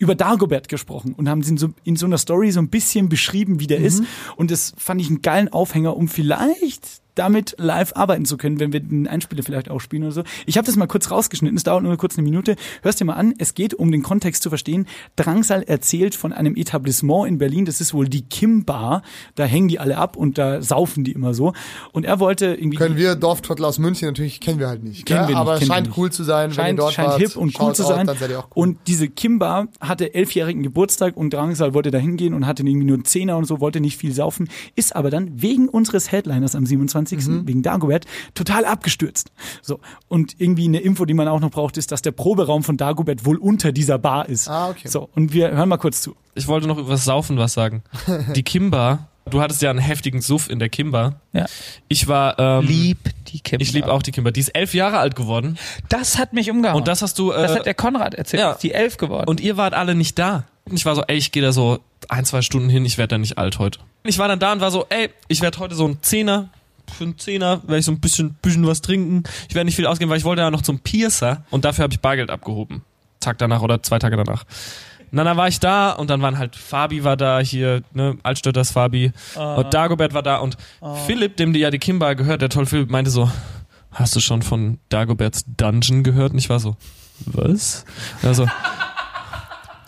[SPEAKER 2] über Dagobert gesprochen und haben ihn so in so einer Story so ein bisschen beschrieben, wie der ist. Und das fand ich einen geilen Aufhänger, um vielleicht damit live arbeiten zu können, wenn wir den Einspieler vielleicht auch spielen oder so. Ich habe das mal kurz rausgeschnitten, es dauert nur kurz eine Minute. Hörst dir mal an, es geht um den Kontext zu verstehen. Drangsal erzählt von einem Etablissement in Berlin, das ist wohl die Kim Bar. Da hängen die alle ab und da saufen die immer so. Und er wollte irgendwie
[SPEAKER 1] Können wir Dorftrottel aus München natürlich kennen wir halt nicht.
[SPEAKER 2] Kennen wir nicht,
[SPEAKER 1] aber scheint cool zu sein, wenn ihr
[SPEAKER 2] scheint,
[SPEAKER 1] dort
[SPEAKER 2] scheint
[SPEAKER 1] wart.
[SPEAKER 2] hip und cool zu sein.
[SPEAKER 1] Auch cool.
[SPEAKER 2] Und diese Kimba hatte elfjährigen Geburtstag und Drangsal wollte da hingehen und hatte irgendwie nur einen Zehner und so, wollte nicht viel saufen, ist aber dann wegen unseres Headliners am 27.,
[SPEAKER 1] Mhm.
[SPEAKER 2] wegen Dagobert, total abgestürzt. So. Und irgendwie eine Info, die man auch noch braucht, ist, dass der Proberaum von Dagobert wohl unter dieser Bar ist.
[SPEAKER 1] Ah, okay.
[SPEAKER 2] So. Und wir hören mal kurz zu.
[SPEAKER 4] Ich wollte noch über das Saufen was sagen. Die Kimba Du hattest ja einen heftigen Suff in der Kimber.
[SPEAKER 5] Ja.
[SPEAKER 4] Ich war, ähm,
[SPEAKER 5] Lieb die Kimber.
[SPEAKER 4] ich liebe auch die Kimber. Die ist elf Jahre alt geworden.
[SPEAKER 5] Das hat mich umgehauen.
[SPEAKER 4] Und das hast du, äh,
[SPEAKER 5] das hat der Konrad erzählt.
[SPEAKER 4] ja.
[SPEAKER 5] Die elf geworden.
[SPEAKER 4] Und ihr wart alle nicht da. Und ich war so, ey, ich gehe da so ein, zwei Stunden hin, ich werde da nicht alt heute. Ich war dann da und war so, ey, ich werde heute so ein Zehner, für einen Zehner werde ich so ein bisschen, bisschen was trinken. Ich werde nicht viel ausgeben, weil ich wollte ja noch zum Piercer und dafür habe ich Bargeld abgehoben. Tag danach oder zwei Tage danach. Und dann war ich da und dann waren halt Fabi war da hier, ne, Altstötters Fabi und Dagobert war da und Philipp, dem die ja die Kimba gehört, der tolle Philipp, meinte so, hast du schon von Dagoberts Dungeon gehört? Und ich war so, was? Also,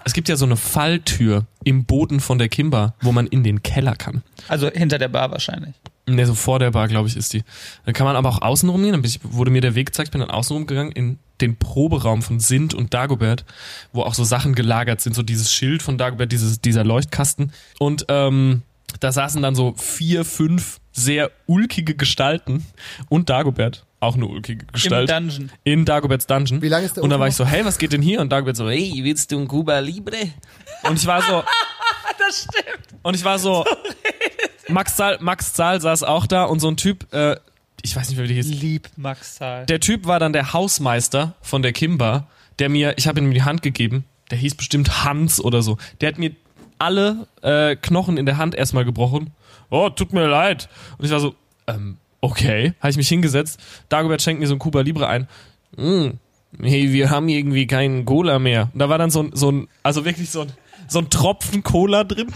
[SPEAKER 4] es gibt ja so eine Falltür im Boden von der Kimba, wo man in den Keller kann.
[SPEAKER 5] also hinter der Bar wahrscheinlich.
[SPEAKER 4] Ne, so vor der Bar, glaube ich, ist die. Dann kann man aber auch außen rumgehen. Dann bin ich, wurde mir der Weg gezeigt, bin dann außen rumgegangen in den Proberaum von Sint und Dagobert, wo auch so Sachen gelagert sind, so dieses Schild von Dagobert, dieses, dieser Leuchtkasten. Und ähm, da saßen dann so vier, fünf sehr ulkige Gestalten und Dagobert, auch eine ulkige Gestalt.
[SPEAKER 5] Im Dungeon.
[SPEAKER 4] in Dagoberts Dungeon.
[SPEAKER 1] Wie lange ist der
[SPEAKER 4] Und
[SPEAKER 1] Ofen
[SPEAKER 4] war ich so, hey, was geht denn hier? Und Dagobert so, hey, willst du ein Cuba Libre? Und ich war so,
[SPEAKER 5] Das stimmt.
[SPEAKER 4] und ich war so, Max Zahl, Max Zahl saß auch da und so ein Typ, äh, ich weiß nicht mehr, wie der hieß.
[SPEAKER 5] Lieb Max Zahl.
[SPEAKER 4] Der Typ war dann der Hausmeister von der Kimba, der mir, ich habe ihm die Hand gegeben, der hieß bestimmt Hans oder so. Der hat mir alle äh, Knochen in der Hand erstmal gebrochen. Oh, tut mir leid. Und ich war so, ähm, okay. Habe ich mich hingesetzt. Dagobert schenkt mir so ein Cuba Libre ein. Mm, hey, wir haben irgendwie keinen Cola mehr. Und da war dann so ein, so ein also wirklich so ein, so ein Tropfen Cola drin.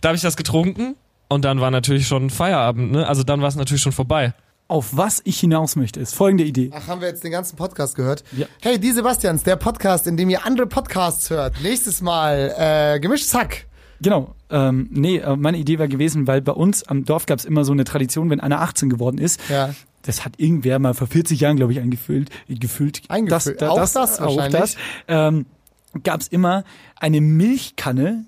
[SPEAKER 4] Da habe ich das getrunken und dann war natürlich schon Feierabend, ne? Also dann war es natürlich schon vorbei.
[SPEAKER 2] Auf was ich hinaus möchte, ist folgende Idee.
[SPEAKER 1] Ach, haben wir jetzt den ganzen Podcast gehört?
[SPEAKER 2] Ja.
[SPEAKER 1] Hey, die Sebastians, der Podcast, in dem ihr andere Podcasts hört. Nächstes Mal, äh, gemischtes Hack.
[SPEAKER 2] Genau. Ähm, nee, äh, meine Idee war gewesen, weil bei uns am Dorf gab es immer so eine Tradition, wenn einer 18 geworden ist.
[SPEAKER 1] Ja.
[SPEAKER 2] Das hat irgendwer mal vor 40 Jahren, glaube ich, eingefüllt. Gefüllt.
[SPEAKER 1] Eingefüllt. Auch das
[SPEAKER 2] auch
[SPEAKER 1] wahrscheinlich.
[SPEAKER 2] das. Ähm, gab es immer eine Milchkanne.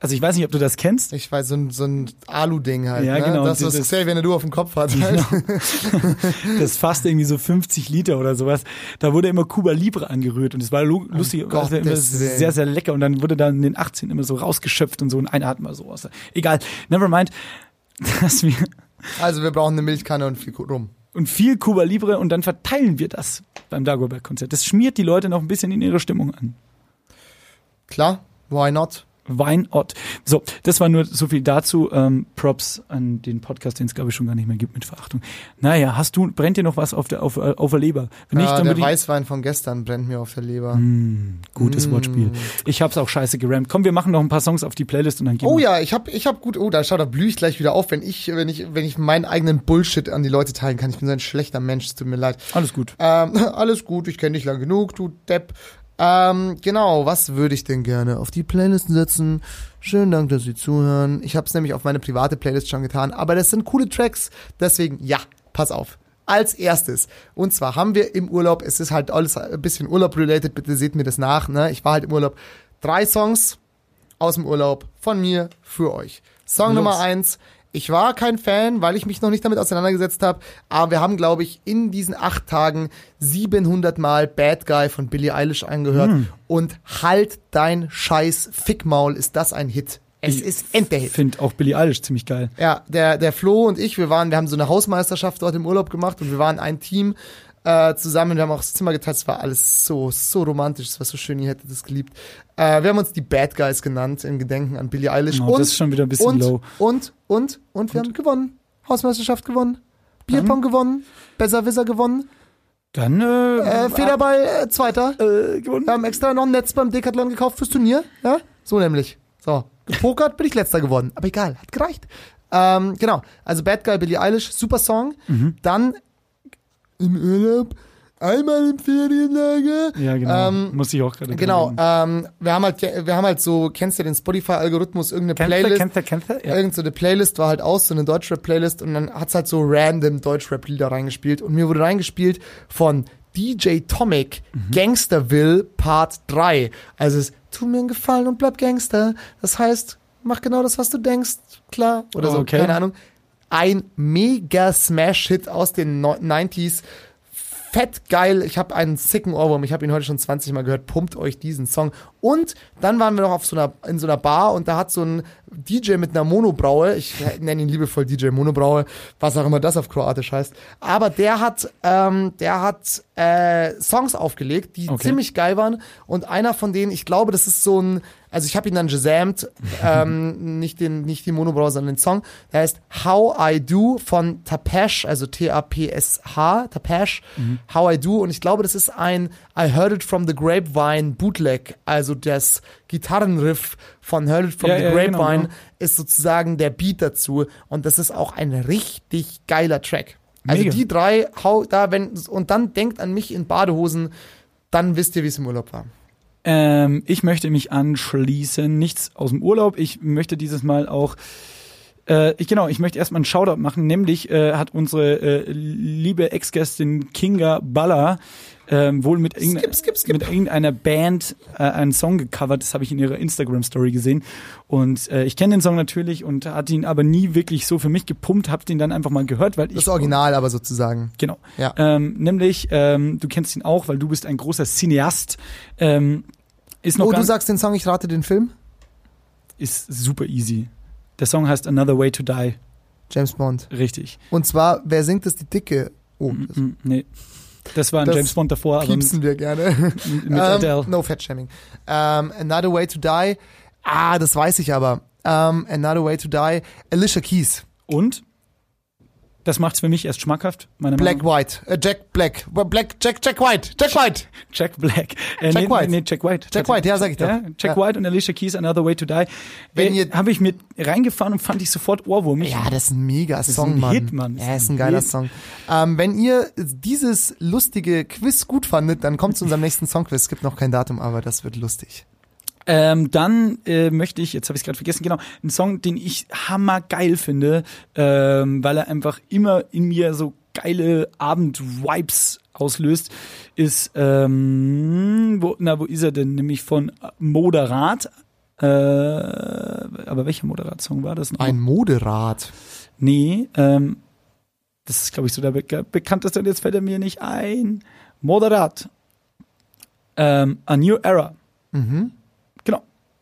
[SPEAKER 2] Also ich weiß nicht, ob du das kennst.
[SPEAKER 1] Ich weiß, so ein, so ein Alu-Ding halt.
[SPEAKER 2] Ja,
[SPEAKER 1] ne?
[SPEAKER 2] genau,
[SPEAKER 1] Das, was
[SPEAKER 2] dieses-
[SPEAKER 1] Xavier Nadu auf dem Kopf hat. Halt.
[SPEAKER 2] Das fasst irgendwie so 50 Liter oder sowas. Da wurde immer Cuba Libre angerührt und es war lu- lustig,
[SPEAKER 1] Um
[SPEAKER 2] also immer sehr, sehr lecker und dann wurde dann in den 18 immer so rausgeschöpft und so hat mal so aus. Egal, never mind, dass wir
[SPEAKER 1] Also wir brauchen eine Milchkanne und viel rum.
[SPEAKER 2] und viel Cuba Libre und dann verteilen wir das beim Dagobert-Konzert. Das schmiert die Leute noch ein bisschen in ihre Stimmung an.
[SPEAKER 1] Klar, why not?
[SPEAKER 2] Weinort. So, das war nur so viel dazu. Ähm, Props an den Podcast, den es glaube ich schon gar nicht mehr gibt mit Verachtung. Naja, hast du, brennt dir noch was auf der, auf, äh, auf der Leber? Wenn nicht,
[SPEAKER 1] Ja,
[SPEAKER 2] dann
[SPEAKER 1] der Weißwein von gestern brennt mir auf der Leber.
[SPEAKER 2] Hm. gutes
[SPEAKER 1] Mm.
[SPEAKER 2] Wortspiel. Ich hab's auch scheiße gerammt. Komm, wir machen noch ein paar Songs auf die Playlist und dann gehen
[SPEAKER 1] Oh
[SPEAKER 2] wir.
[SPEAKER 1] ja, ich hab, ich hab gut, oh, da schau, da blühe ich gleich wieder auf, wenn ich, wenn ich, wenn ich meinen eigenen Bullshit an die Leute teilen kann. Ich bin so ein schlechter Mensch, es tut mir leid.
[SPEAKER 2] Alles gut.
[SPEAKER 1] Ähm, alles gut, ich kenne dich lang genug, du Depp. Ähm, genau, was würde ich denn gerne auf die Playlist setzen? Schönen Dank, dass Sie zuhören. Ich habe es nämlich auf meine private Playlist schon getan, aber das sind coole Tracks, deswegen ja, pass auf. Als erstes, und zwar haben wir im Urlaub, es ist halt alles ein bisschen Urlaub-related, bitte seht mir das nach, ne? Ich war halt im Urlaub. Drei Songs aus dem Urlaub von mir für euch. Song
[SPEAKER 2] Los.
[SPEAKER 1] Nummer eins. Ich war kein Fan, weil ich mich noch nicht damit auseinandergesetzt habe, aber wir haben, glaube ich, in diesen acht Tagen 700 Mal Bad Guy von Billie Eilish angehört und halt dein scheiß Fickmaul, ist das ein Hit. Es
[SPEAKER 2] Ich
[SPEAKER 1] ist Endhit.
[SPEAKER 2] Finde auch Billie Eilish ziemlich geil.
[SPEAKER 1] Ja, der, der Flo und ich, wir waren, wir haben so eine Hausmeisterschaft dort im Urlaub gemacht und wir waren ein Team äh, zusammen. Wir haben auch das Zimmer geteilt. Es war alles so, so romantisch. Es war so schön. Ihr hättet es geliebt. Äh, wir haben uns die Bad Guys genannt im Gedenken an Billie Eilish.
[SPEAKER 2] Oh,
[SPEAKER 1] und,
[SPEAKER 2] das ist schon wieder ein bisschen
[SPEAKER 1] und,
[SPEAKER 2] low.
[SPEAKER 1] Und, und, und, wir haben gewonnen. Hausmeisterschaft gewonnen. Bierpong gewonnen. Besserwisser gewonnen.
[SPEAKER 2] Dann, äh,
[SPEAKER 1] Äh, Federball äh, Zweiter.
[SPEAKER 2] äh, gewonnen.
[SPEAKER 1] Wir haben extra noch ein Netz beim Decathlon gekauft fürs Turnier. Ja, so nämlich. So, gepokert bin ich letzter geworden. Aber egal, hat gereicht. Ähm, genau, also Bad Guy, Billie Eilish, super Song.
[SPEAKER 2] Mhm.
[SPEAKER 1] Dann im Urlaub, einmal im Ferienlager.
[SPEAKER 2] Ja, genau.
[SPEAKER 1] Ähm,
[SPEAKER 2] Muss ich auch gerade
[SPEAKER 1] Genau, ähm, wir haben halt, wir haben halt so, kennst du den Spotify-Algorithmus, irgendeine. Playlist,
[SPEAKER 2] Kennst du, kennst du, kennst du? Ja.
[SPEAKER 1] irgend so eine Playlist war halt aus, so eine Deutschrap-Playlist und dann hat's halt so random Deutschrap-Lieder reingespielt und mir wurde reingespielt von DJ Tomic,
[SPEAKER 2] Mhm.
[SPEAKER 1] Gangsterville Part 3. Also es tu mir einen Gefallen und bleib Gangster. Das heißt, mach genau das, was du denkst, klar, oder
[SPEAKER 2] Oh,
[SPEAKER 1] so,
[SPEAKER 2] okay.
[SPEAKER 1] keine Ahnung. Ein mega Smash-Hit aus den no 90s. fett geil. Ich habe einen sicken Ohrwurm. Ich habe ihn heute schon 20 Mal gehört. Pumpt euch diesen Song. Und dann waren wir noch auf so einer, in so einer Bar und da hat so ein DJ mit einer Monobraue, ich nenne ihn liebevoll DJ Monobraue, was auch immer das auf Kroatisch heißt, aber der hat, ähm, der hat äh, Songs aufgelegt, die
[SPEAKER 2] Okay.
[SPEAKER 1] ziemlich geil waren und einer von denen, ich glaube, das ist so ein, also ich habe ihn dann gesamt, ähm, nicht, den, nicht die Monobraue, sondern den Song, der heißt How I Do von Tapesh, also T-A-P-S-H, Tapesh,
[SPEAKER 2] Mhm.
[SPEAKER 1] How I Do und ich glaube, das ist ein I Heard It From The Grapevine Bootleg, also das Gitarrenriff von Heard It From
[SPEAKER 2] Ja,
[SPEAKER 1] The
[SPEAKER 2] ja, genau,
[SPEAKER 1] Grapevine
[SPEAKER 2] genau.
[SPEAKER 1] ist sozusagen der Beat dazu und das ist auch ein richtig geiler Track. Also
[SPEAKER 2] Mega.
[SPEAKER 1] die drei, hau da, wenn, und dann denkt an mich in Badehosen, dann wisst ihr, wie es im Urlaub war.
[SPEAKER 2] Ähm, ich möchte mich anschließen. Nichts aus dem Urlaub. Ich möchte dieses Mal auch. Äh, ich, genau, ich möchte erstmal einen Shoutout machen. Nämlich äh, hat unsere äh, liebe Ex-Gästin Kinga Baller ähm, wohl mit, irgendeiner-
[SPEAKER 1] Skip, skip, skip.
[SPEAKER 2] mit irgendeiner Band äh, einen Song gecovert. Das habe ich in ihrer Instagram-Story gesehen. Und äh, ich kenne den Song natürlich und hatte ihn aber nie wirklich so für mich gepumpt. Hab den dann einfach mal gehört, weil ich
[SPEAKER 1] Das Original aber sozusagen.
[SPEAKER 2] Genau.
[SPEAKER 1] Ja.
[SPEAKER 2] Ähm, nämlich, ähm, du kennst ihn auch, weil du bist ein großer Cineast. Ähm, ist noch
[SPEAKER 1] Oh, du sagst den Song, ich rate den Film?
[SPEAKER 2] ist super easy. Der Song heißt Another Way to Die.
[SPEAKER 1] James Bond.
[SPEAKER 2] Richtig.
[SPEAKER 1] Und zwar, wer singt es? Die Dicke. Oh, das
[SPEAKER 2] Mm, nee. Das war ein
[SPEAKER 1] Das
[SPEAKER 2] James Bond davor,
[SPEAKER 1] piepsen wir gerne.
[SPEAKER 2] mit Adele.
[SPEAKER 1] ähm, no Fat Shaming. Ähm, Another Way to Die. Ah, das weiß ich aber. Ähm, Another Way to Die. Alicia Keys.
[SPEAKER 2] Und? Das macht's für mich erst schmackhaft,
[SPEAKER 1] Black
[SPEAKER 2] Meinung
[SPEAKER 1] White. Äh, Jack Black. Black. Jack, Jack White. Jack White.
[SPEAKER 2] Jack Black. Äh,
[SPEAKER 1] Jack
[SPEAKER 2] nee,
[SPEAKER 1] White.
[SPEAKER 2] Nee, Jack White.
[SPEAKER 1] Jack White, ja, sag ich doch.
[SPEAKER 2] Ja, Jack
[SPEAKER 1] Ja.
[SPEAKER 2] White und Alicia Keys, Another Way to Die.
[SPEAKER 1] Wenn
[SPEAKER 2] Äh, Habe ich mit reingefahren und fand ich sofort Ohrwurmig.
[SPEAKER 1] Ja, das ist ein mega Song,
[SPEAKER 2] ein
[SPEAKER 1] Mann.
[SPEAKER 2] Hit, Mann. Das
[SPEAKER 1] Ja,
[SPEAKER 2] ist
[SPEAKER 1] ist
[SPEAKER 2] ein
[SPEAKER 1] ein geiler
[SPEAKER 2] Hit.
[SPEAKER 1] Song. Ähm, wenn ihr dieses lustige Quiz gut fandet, dann kommt zu unserem nächsten Songquiz. Es gibt noch kein Datum, aber das wird lustig.
[SPEAKER 2] Ähm, dann äh, möchte ich, jetzt habe ich es gerade vergessen, genau, einen Song, den ich hammergeil finde, ähm, weil er einfach immer in mir so geile Abend-Vibes auslöst, ist, ähm, wo, na, wo ist er denn? Nämlich von Moderat. Äh, aber welcher Moderat-Song war das noch?
[SPEAKER 1] Ein Moderat.
[SPEAKER 2] Nee, ähm, das ist, glaube ich, so der Be bekannteste und jetzt fällt er mir nicht ein. Moderat. Ähm, A New Era.
[SPEAKER 1] Mhm.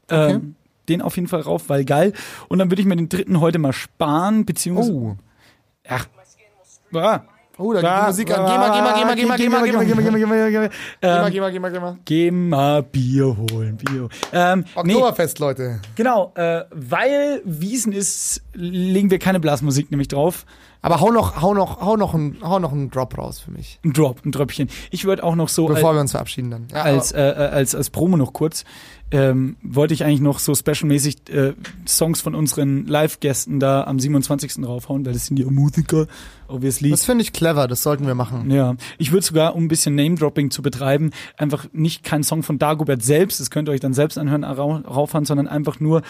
[SPEAKER 2] Genau.
[SPEAKER 1] Okay.
[SPEAKER 2] Ähm, den auf jeden Fall rauf, weil geil. Und dann würde ich mir den dritten heute mal sparen, beziehungsweise.
[SPEAKER 1] Oh.
[SPEAKER 2] Ach. Ah.
[SPEAKER 1] Oh, da geht
[SPEAKER 2] Ah,
[SPEAKER 1] die Musik an. Geh mal, geh mal, geh mal, geh mal, geh mal, geh mal, geh mal, geh mal,
[SPEAKER 2] geh mal, geh mal.
[SPEAKER 1] geh mal,
[SPEAKER 2] Ähm,
[SPEAKER 1] geh mal, geh mal, geh mal.
[SPEAKER 2] Geh mal Bier holen, Bier. Ähm,
[SPEAKER 1] Oktoberfest, Leute.
[SPEAKER 2] genau, äh, weil Wiesen ist, legen wir keine Blasmusik nämlich drauf.
[SPEAKER 1] Aber hau noch, hau noch, hau noch ein, hau noch einen Drop raus für mich.
[SPEAKER 2] Ein Drop, ein Tröpfchen. Ich würde auch noch so
[SPEAKER 1] Bevor wir uns verabschieden dann.
[SPEAKER 2] Als, äh, äh, als, als Promo noch kurz, ähm, wollte ich eigentlich noch so specialmäßig äh, Songs von unseren Live-Gästen da am 27. raufhauen, weil das sind ja Musiker, obviously.
[SPEAKER 1] das finde ich clever, das sollten wir machen.
[SPEAKER 2] Ja, ich würde sogar, um ein bisschen Name-Dropping zu betreiben, einfach nicht kein Song von Dagobert selbst, das könnt ihr euch dann selbst anhören, rau- raufhauen, sondern einfach nur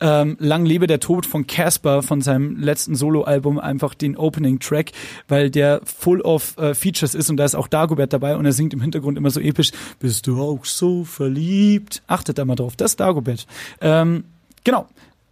[SPEAKER 2] ähm, Lang lebe der Tod von Casper von seinem letzten Soloalbum, einfach den Opening-Track, weil der full of äh, Features ist und da ist auch Dagobert dabei und er singt im Hintergrund immer so episch, bist du auch so verliebt? Achtet da mal drauf, das ist Dagobert. Ähm, genau.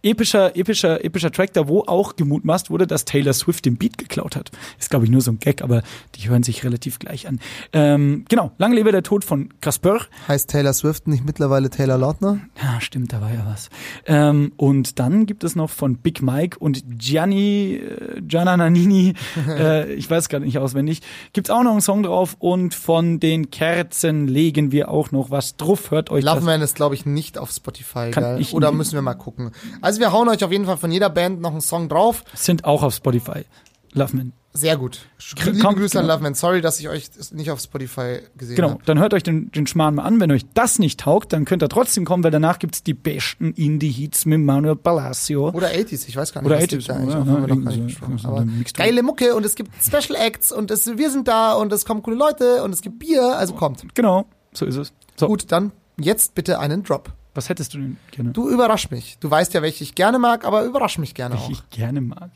[SPEAKER 2] Epischer, epischer, epischer Track, da wo auch gemutmaßt wurde, dass Taylor Swift den Beat geklaut hat. Ist, glaube ich, nur so ein Gag, aber die hören sich relativ gleich an. Ähm, genau, Lang lebe der Tod von Casper.
[SPEAKER 1] Heißt Taylor Swift nicht mittlerweile Taylor Lautner?
[SPEAKER 2] Ja, stimmt, da war ja was. Ähm, und dann gibt es noch von Big Mike und Gianni, äh, Gianna Nannini, äh, ich weiß gar nicht auswendig, gibt's auch noch einen Song drauf und von den Kerzen legen wir auch noch was drauf. Hört euch das.
[SPEAKER 1] Loveman ist, glaube ich, nicht auf Spotify,
[SPEAKER 2] Kann
[SPEAKER 1] gell? Oder müssen wir mal gucken. Also wir hauen euch auf jeden Fall von jeder Band noch einen Song drauf.
[SPEAKER 2] Sind auch auf Spotify. Loveman.
[SPEAKER 1] Sehr gut.
[SPEAKER 2] K-
[SPEAKER 1] Liebe
[SPEAKER 2] kommt,
[SPEAKER 1] Grüße an
[SPEAKER 2] genau.
[SPEAKER 1] Loveman. Sorry, dass ich euch nicht auf Spotify gesehen
[SPEAKER 2] Genau,
[SPEAKER 1] habe.
[SPEAKER 2] dann hört euch den, den Schmarrn mal an. Wenn euch das nicht taugt, dann könnt ihr trotzdem kommen, weil danach gibt's die besten Indie-Hits mit Manuel Palacio.
[SPEAKER 1] Oder 80s, ich weiß gar nicht,
[SPEAKER 2] Oder
[SPEAKER 1] was
[SPEAKER 2] 80s,
[SPEAKER 1] gibt da eigentlich.
[SPEAKER 2] ja, ja,
[SPEAKER 1] nicht besprochen.
[SPEAKER 2] so-
[SPEAKER 1] Aber geile Mucke und es gibt Special Acts und es, wir sind da und es kommen coole Leute und es gibt Bier, also kommt.
[SPEAKER 2] Genau, so ist es. So,
[SPEAKER 1] Gut, dann jetzt bitte einen Drop.
[SPEAKER 2] Was hättest du denn gerne?
[SPEAKER 1] Du überrasch mich. Du weißt ja, welche ich gerne mag, aber überrasch mich gerne auch.
[SPEAKER 2] Welche ich gerne mag.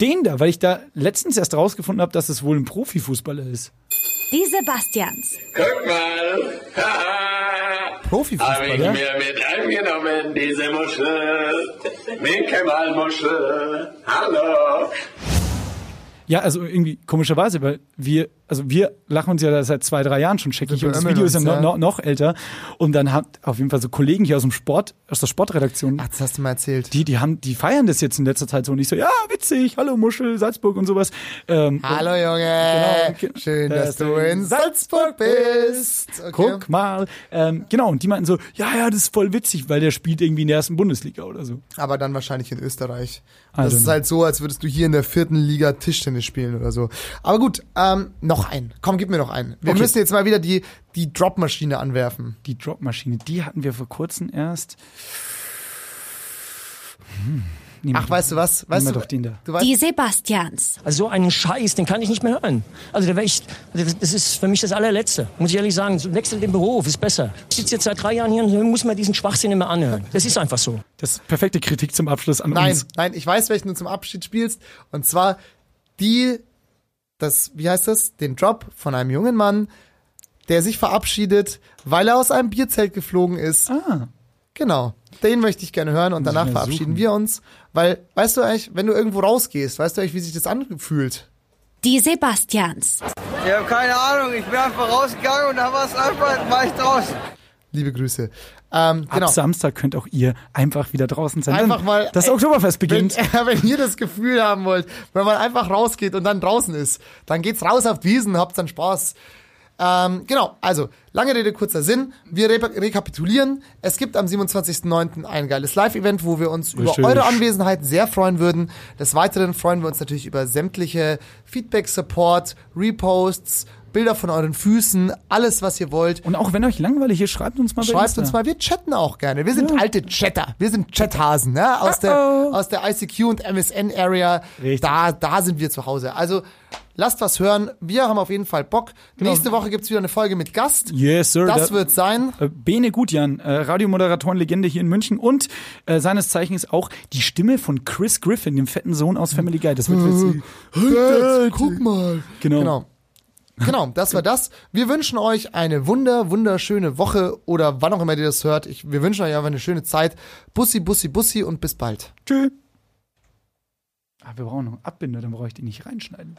[SPEAKER 2] Den da, weil ich da letztens erst rausgefunden habe, dass es wohl ein Profifußballer ist.
[SPEAKER 6] Die Sebastians.
[SPEAKER 7] Guck mal. Haha. Hab ich
[SPEAKER 1] Profifußballer?
[SPEAKER 7] mir mit angenommen, diese Muschel. Winke mal, Muschel. Hallo.
[SPEAKER 2] Ja, also irgendwie komischerweise, weil wir also wir lachen uns ja da seit zwei, drei Jahren schon scheckig und das Video ist ja,
[SPEAKER 1] ja.
[SPEAKER 2] noch, noch älter. Und dann hat auf jeden Fall so Kollegen hier aus dem Sport, aus der Sportredaktion,
[SPEAKER 1] Ach, das hast du mal erzählt.
[SPEAKER 2] die, die haben, die feiern das jetzt in letzter Zeit so und ich so, ja, witzig, hallo Muschel, Salzburg und sowas. Ähm,
[SPEAKER 1] Hallo Junge,
[SPEAKER 2] Genau.
[SPEAKER 1] schön, dass
[SPEAKER 2] Dass
[SPEAKER 1] du
[SPEAKER 2] du
[SPEAKER 1] in Salzburg bist. Okay.
[SPEAKER 2] Guck mal. Ähm, genau, und die meinten so, ja, ja, das ist voll witzig, weil der spielt irgendwie in der ersten Bundesliga oder so.
[SPEAKER 1] Aber dann wahrscheinlich in Österreich. Das
[SPEAKER 2] don't
[SPEAKER 1] ist halt so, als würdest du hier in der vierten Liga Tischtennis spielen oder so. Aber gut, ähm, noch einen. Komm, gib mir noch einen. Wir
[SPEAKER 2] Okay.
[SPEAKER 1] müssen jetzt mal wieder die, die Dropmaschine anwerfen.
[SPEAKER 2] Die Dropmaschine, die hatten wir vor kurzem erst. Hm, nehmen
[SPEAKER 1] Ach, weißt du was? Weißt
[SPEAKER 2] wir
[SPEAKER 1] du,
[SPEAKER 2] doch den da.
[SPEAKER 1] du weißt,
[SPEAKER 6] Die Sebastians.
[SPEAKER 8] Also so einen Scheiß, den kann ich nicht mehr hören. Also der wär ich, das ist für mich das allerletzte. Muss ich ehrlich sagen, wechsel den Beruf, ist besser. Ich sitze jetzt seit drei Jahren hier und muss mir diesen Schwachsinn immer anhören. Das ist einfach so.
[SPEAKER 2] Das ist perfekte Kritik zum Abschluss an
[SPEAKER 1] nein,
[SPEAKER 2] uns.
[SPEAKER 1] nein, ich weiß, welchen du zum Abschied spielst. Und zwar die, das, wie heißt das? Den Drop von einem jungen Mann, der sich verabschiedet, weil er aus einem Bierzelt geflogen ist.
[SPEAKER 2] Ah,
[SPEAKER 1] Genau. Den möchte ich gerne hören und
[SPEAKER 2] Muss
[SPEAKER 1] danach verabschieden
[SPEAKER 2] suchen.
[SPEAKER 1] wir uns. Weil, weißt du eigentlich, wenn du irgendwo rausgehst, weißt du eigentlich, wie sich das anfühlt?
[SPEAKER 6] Die Sebastians.
[SPEAKER 7] Ich habe keine Ahnung, ich bin einfach rausgegangen und da war es einfach, war ich draußen.
[SPEAKER 1] Liebe Grüße. Ähm, genau.
[SPEAKER 2] ab Samstag könnt auch ihr einfach wieder draußen sein.
[SPEAKER 1] Einfach mal-
[SPEAKER 2] Das
[SPEAKER 1] ey,
[SPEAKER 2] Oktoberfest
[SPEAKER 1] Wenn,
[SPEAKER 2] beginnt.
[SPEAKER 1] wenn ihr das Gefühl haben wollt, wenn man einfach rausgeht und dann draußen ist, dann geht's raus auf die Wiesen, habt dann Spaß. Ähm, genau, also, lange Rede, kurzer Sinn. Wir re rekapitulieren. Es gibt am 27.09. ein geiles Live-Event, wo wir uns über eure Anwesenheit sehr freuen würden. Des Weiteren freuen wir uns natürlich über sämtliche Feedback, Support, Reposts, Bilder von euren Füßen, alles, was ihr wollt.
[SPEAKER 2] Und auch wenn euch langweilig ist, schreibt uns mal
[SPEAKER 1] Schreibt
[SPEAKER 2] Insta.
[SPEAKER 1] uns mal, wir chatten auch gerne. Wir sind alte Chatter. Wir sind Chathasen, ne? Aus der, aus der ICQ und MSN Area.
[SPEAKER 2] Richtig.
[SPEAKER 1] Da, da sind wir zu Hause. Also, lasst was hören. Wir haben auf jeden Fall Bock. Nächste Woche gibt's wieder eine Folge mit Gast.
[SPEAKER 2] Yes, sir.
[SPEAKER 1] Das
[SPEAKER 2] Da-
[SPEAKER 1] wird sein.
[SPEAKER 2] Äh, Bene Gutjan, äh, Radiomoderatoren-Legende hier in München und äh, seines Zeichens auch die Stimme von Chris Griffin, dem fetten Sohn aus Family Guy. Das wird witzig.
[SPEAKER 1] Dad, guck mal.
[SPEAKER 2] Genau.
[SPEAKER 1] Genau. Genau, das war das. Wir wünschen euch eine wunder, wunderschöne Woche oder wann auch immer ihr das hört. Ich, wir wünschen euch einfach eine schöne Zeit. Bussi, Bussi, Bussi und bis bald.
[SPEAKER 2] Tschö. Ah, wir brauchen noch einen Abbinder, dann brauche ich die nicht reinschneiden.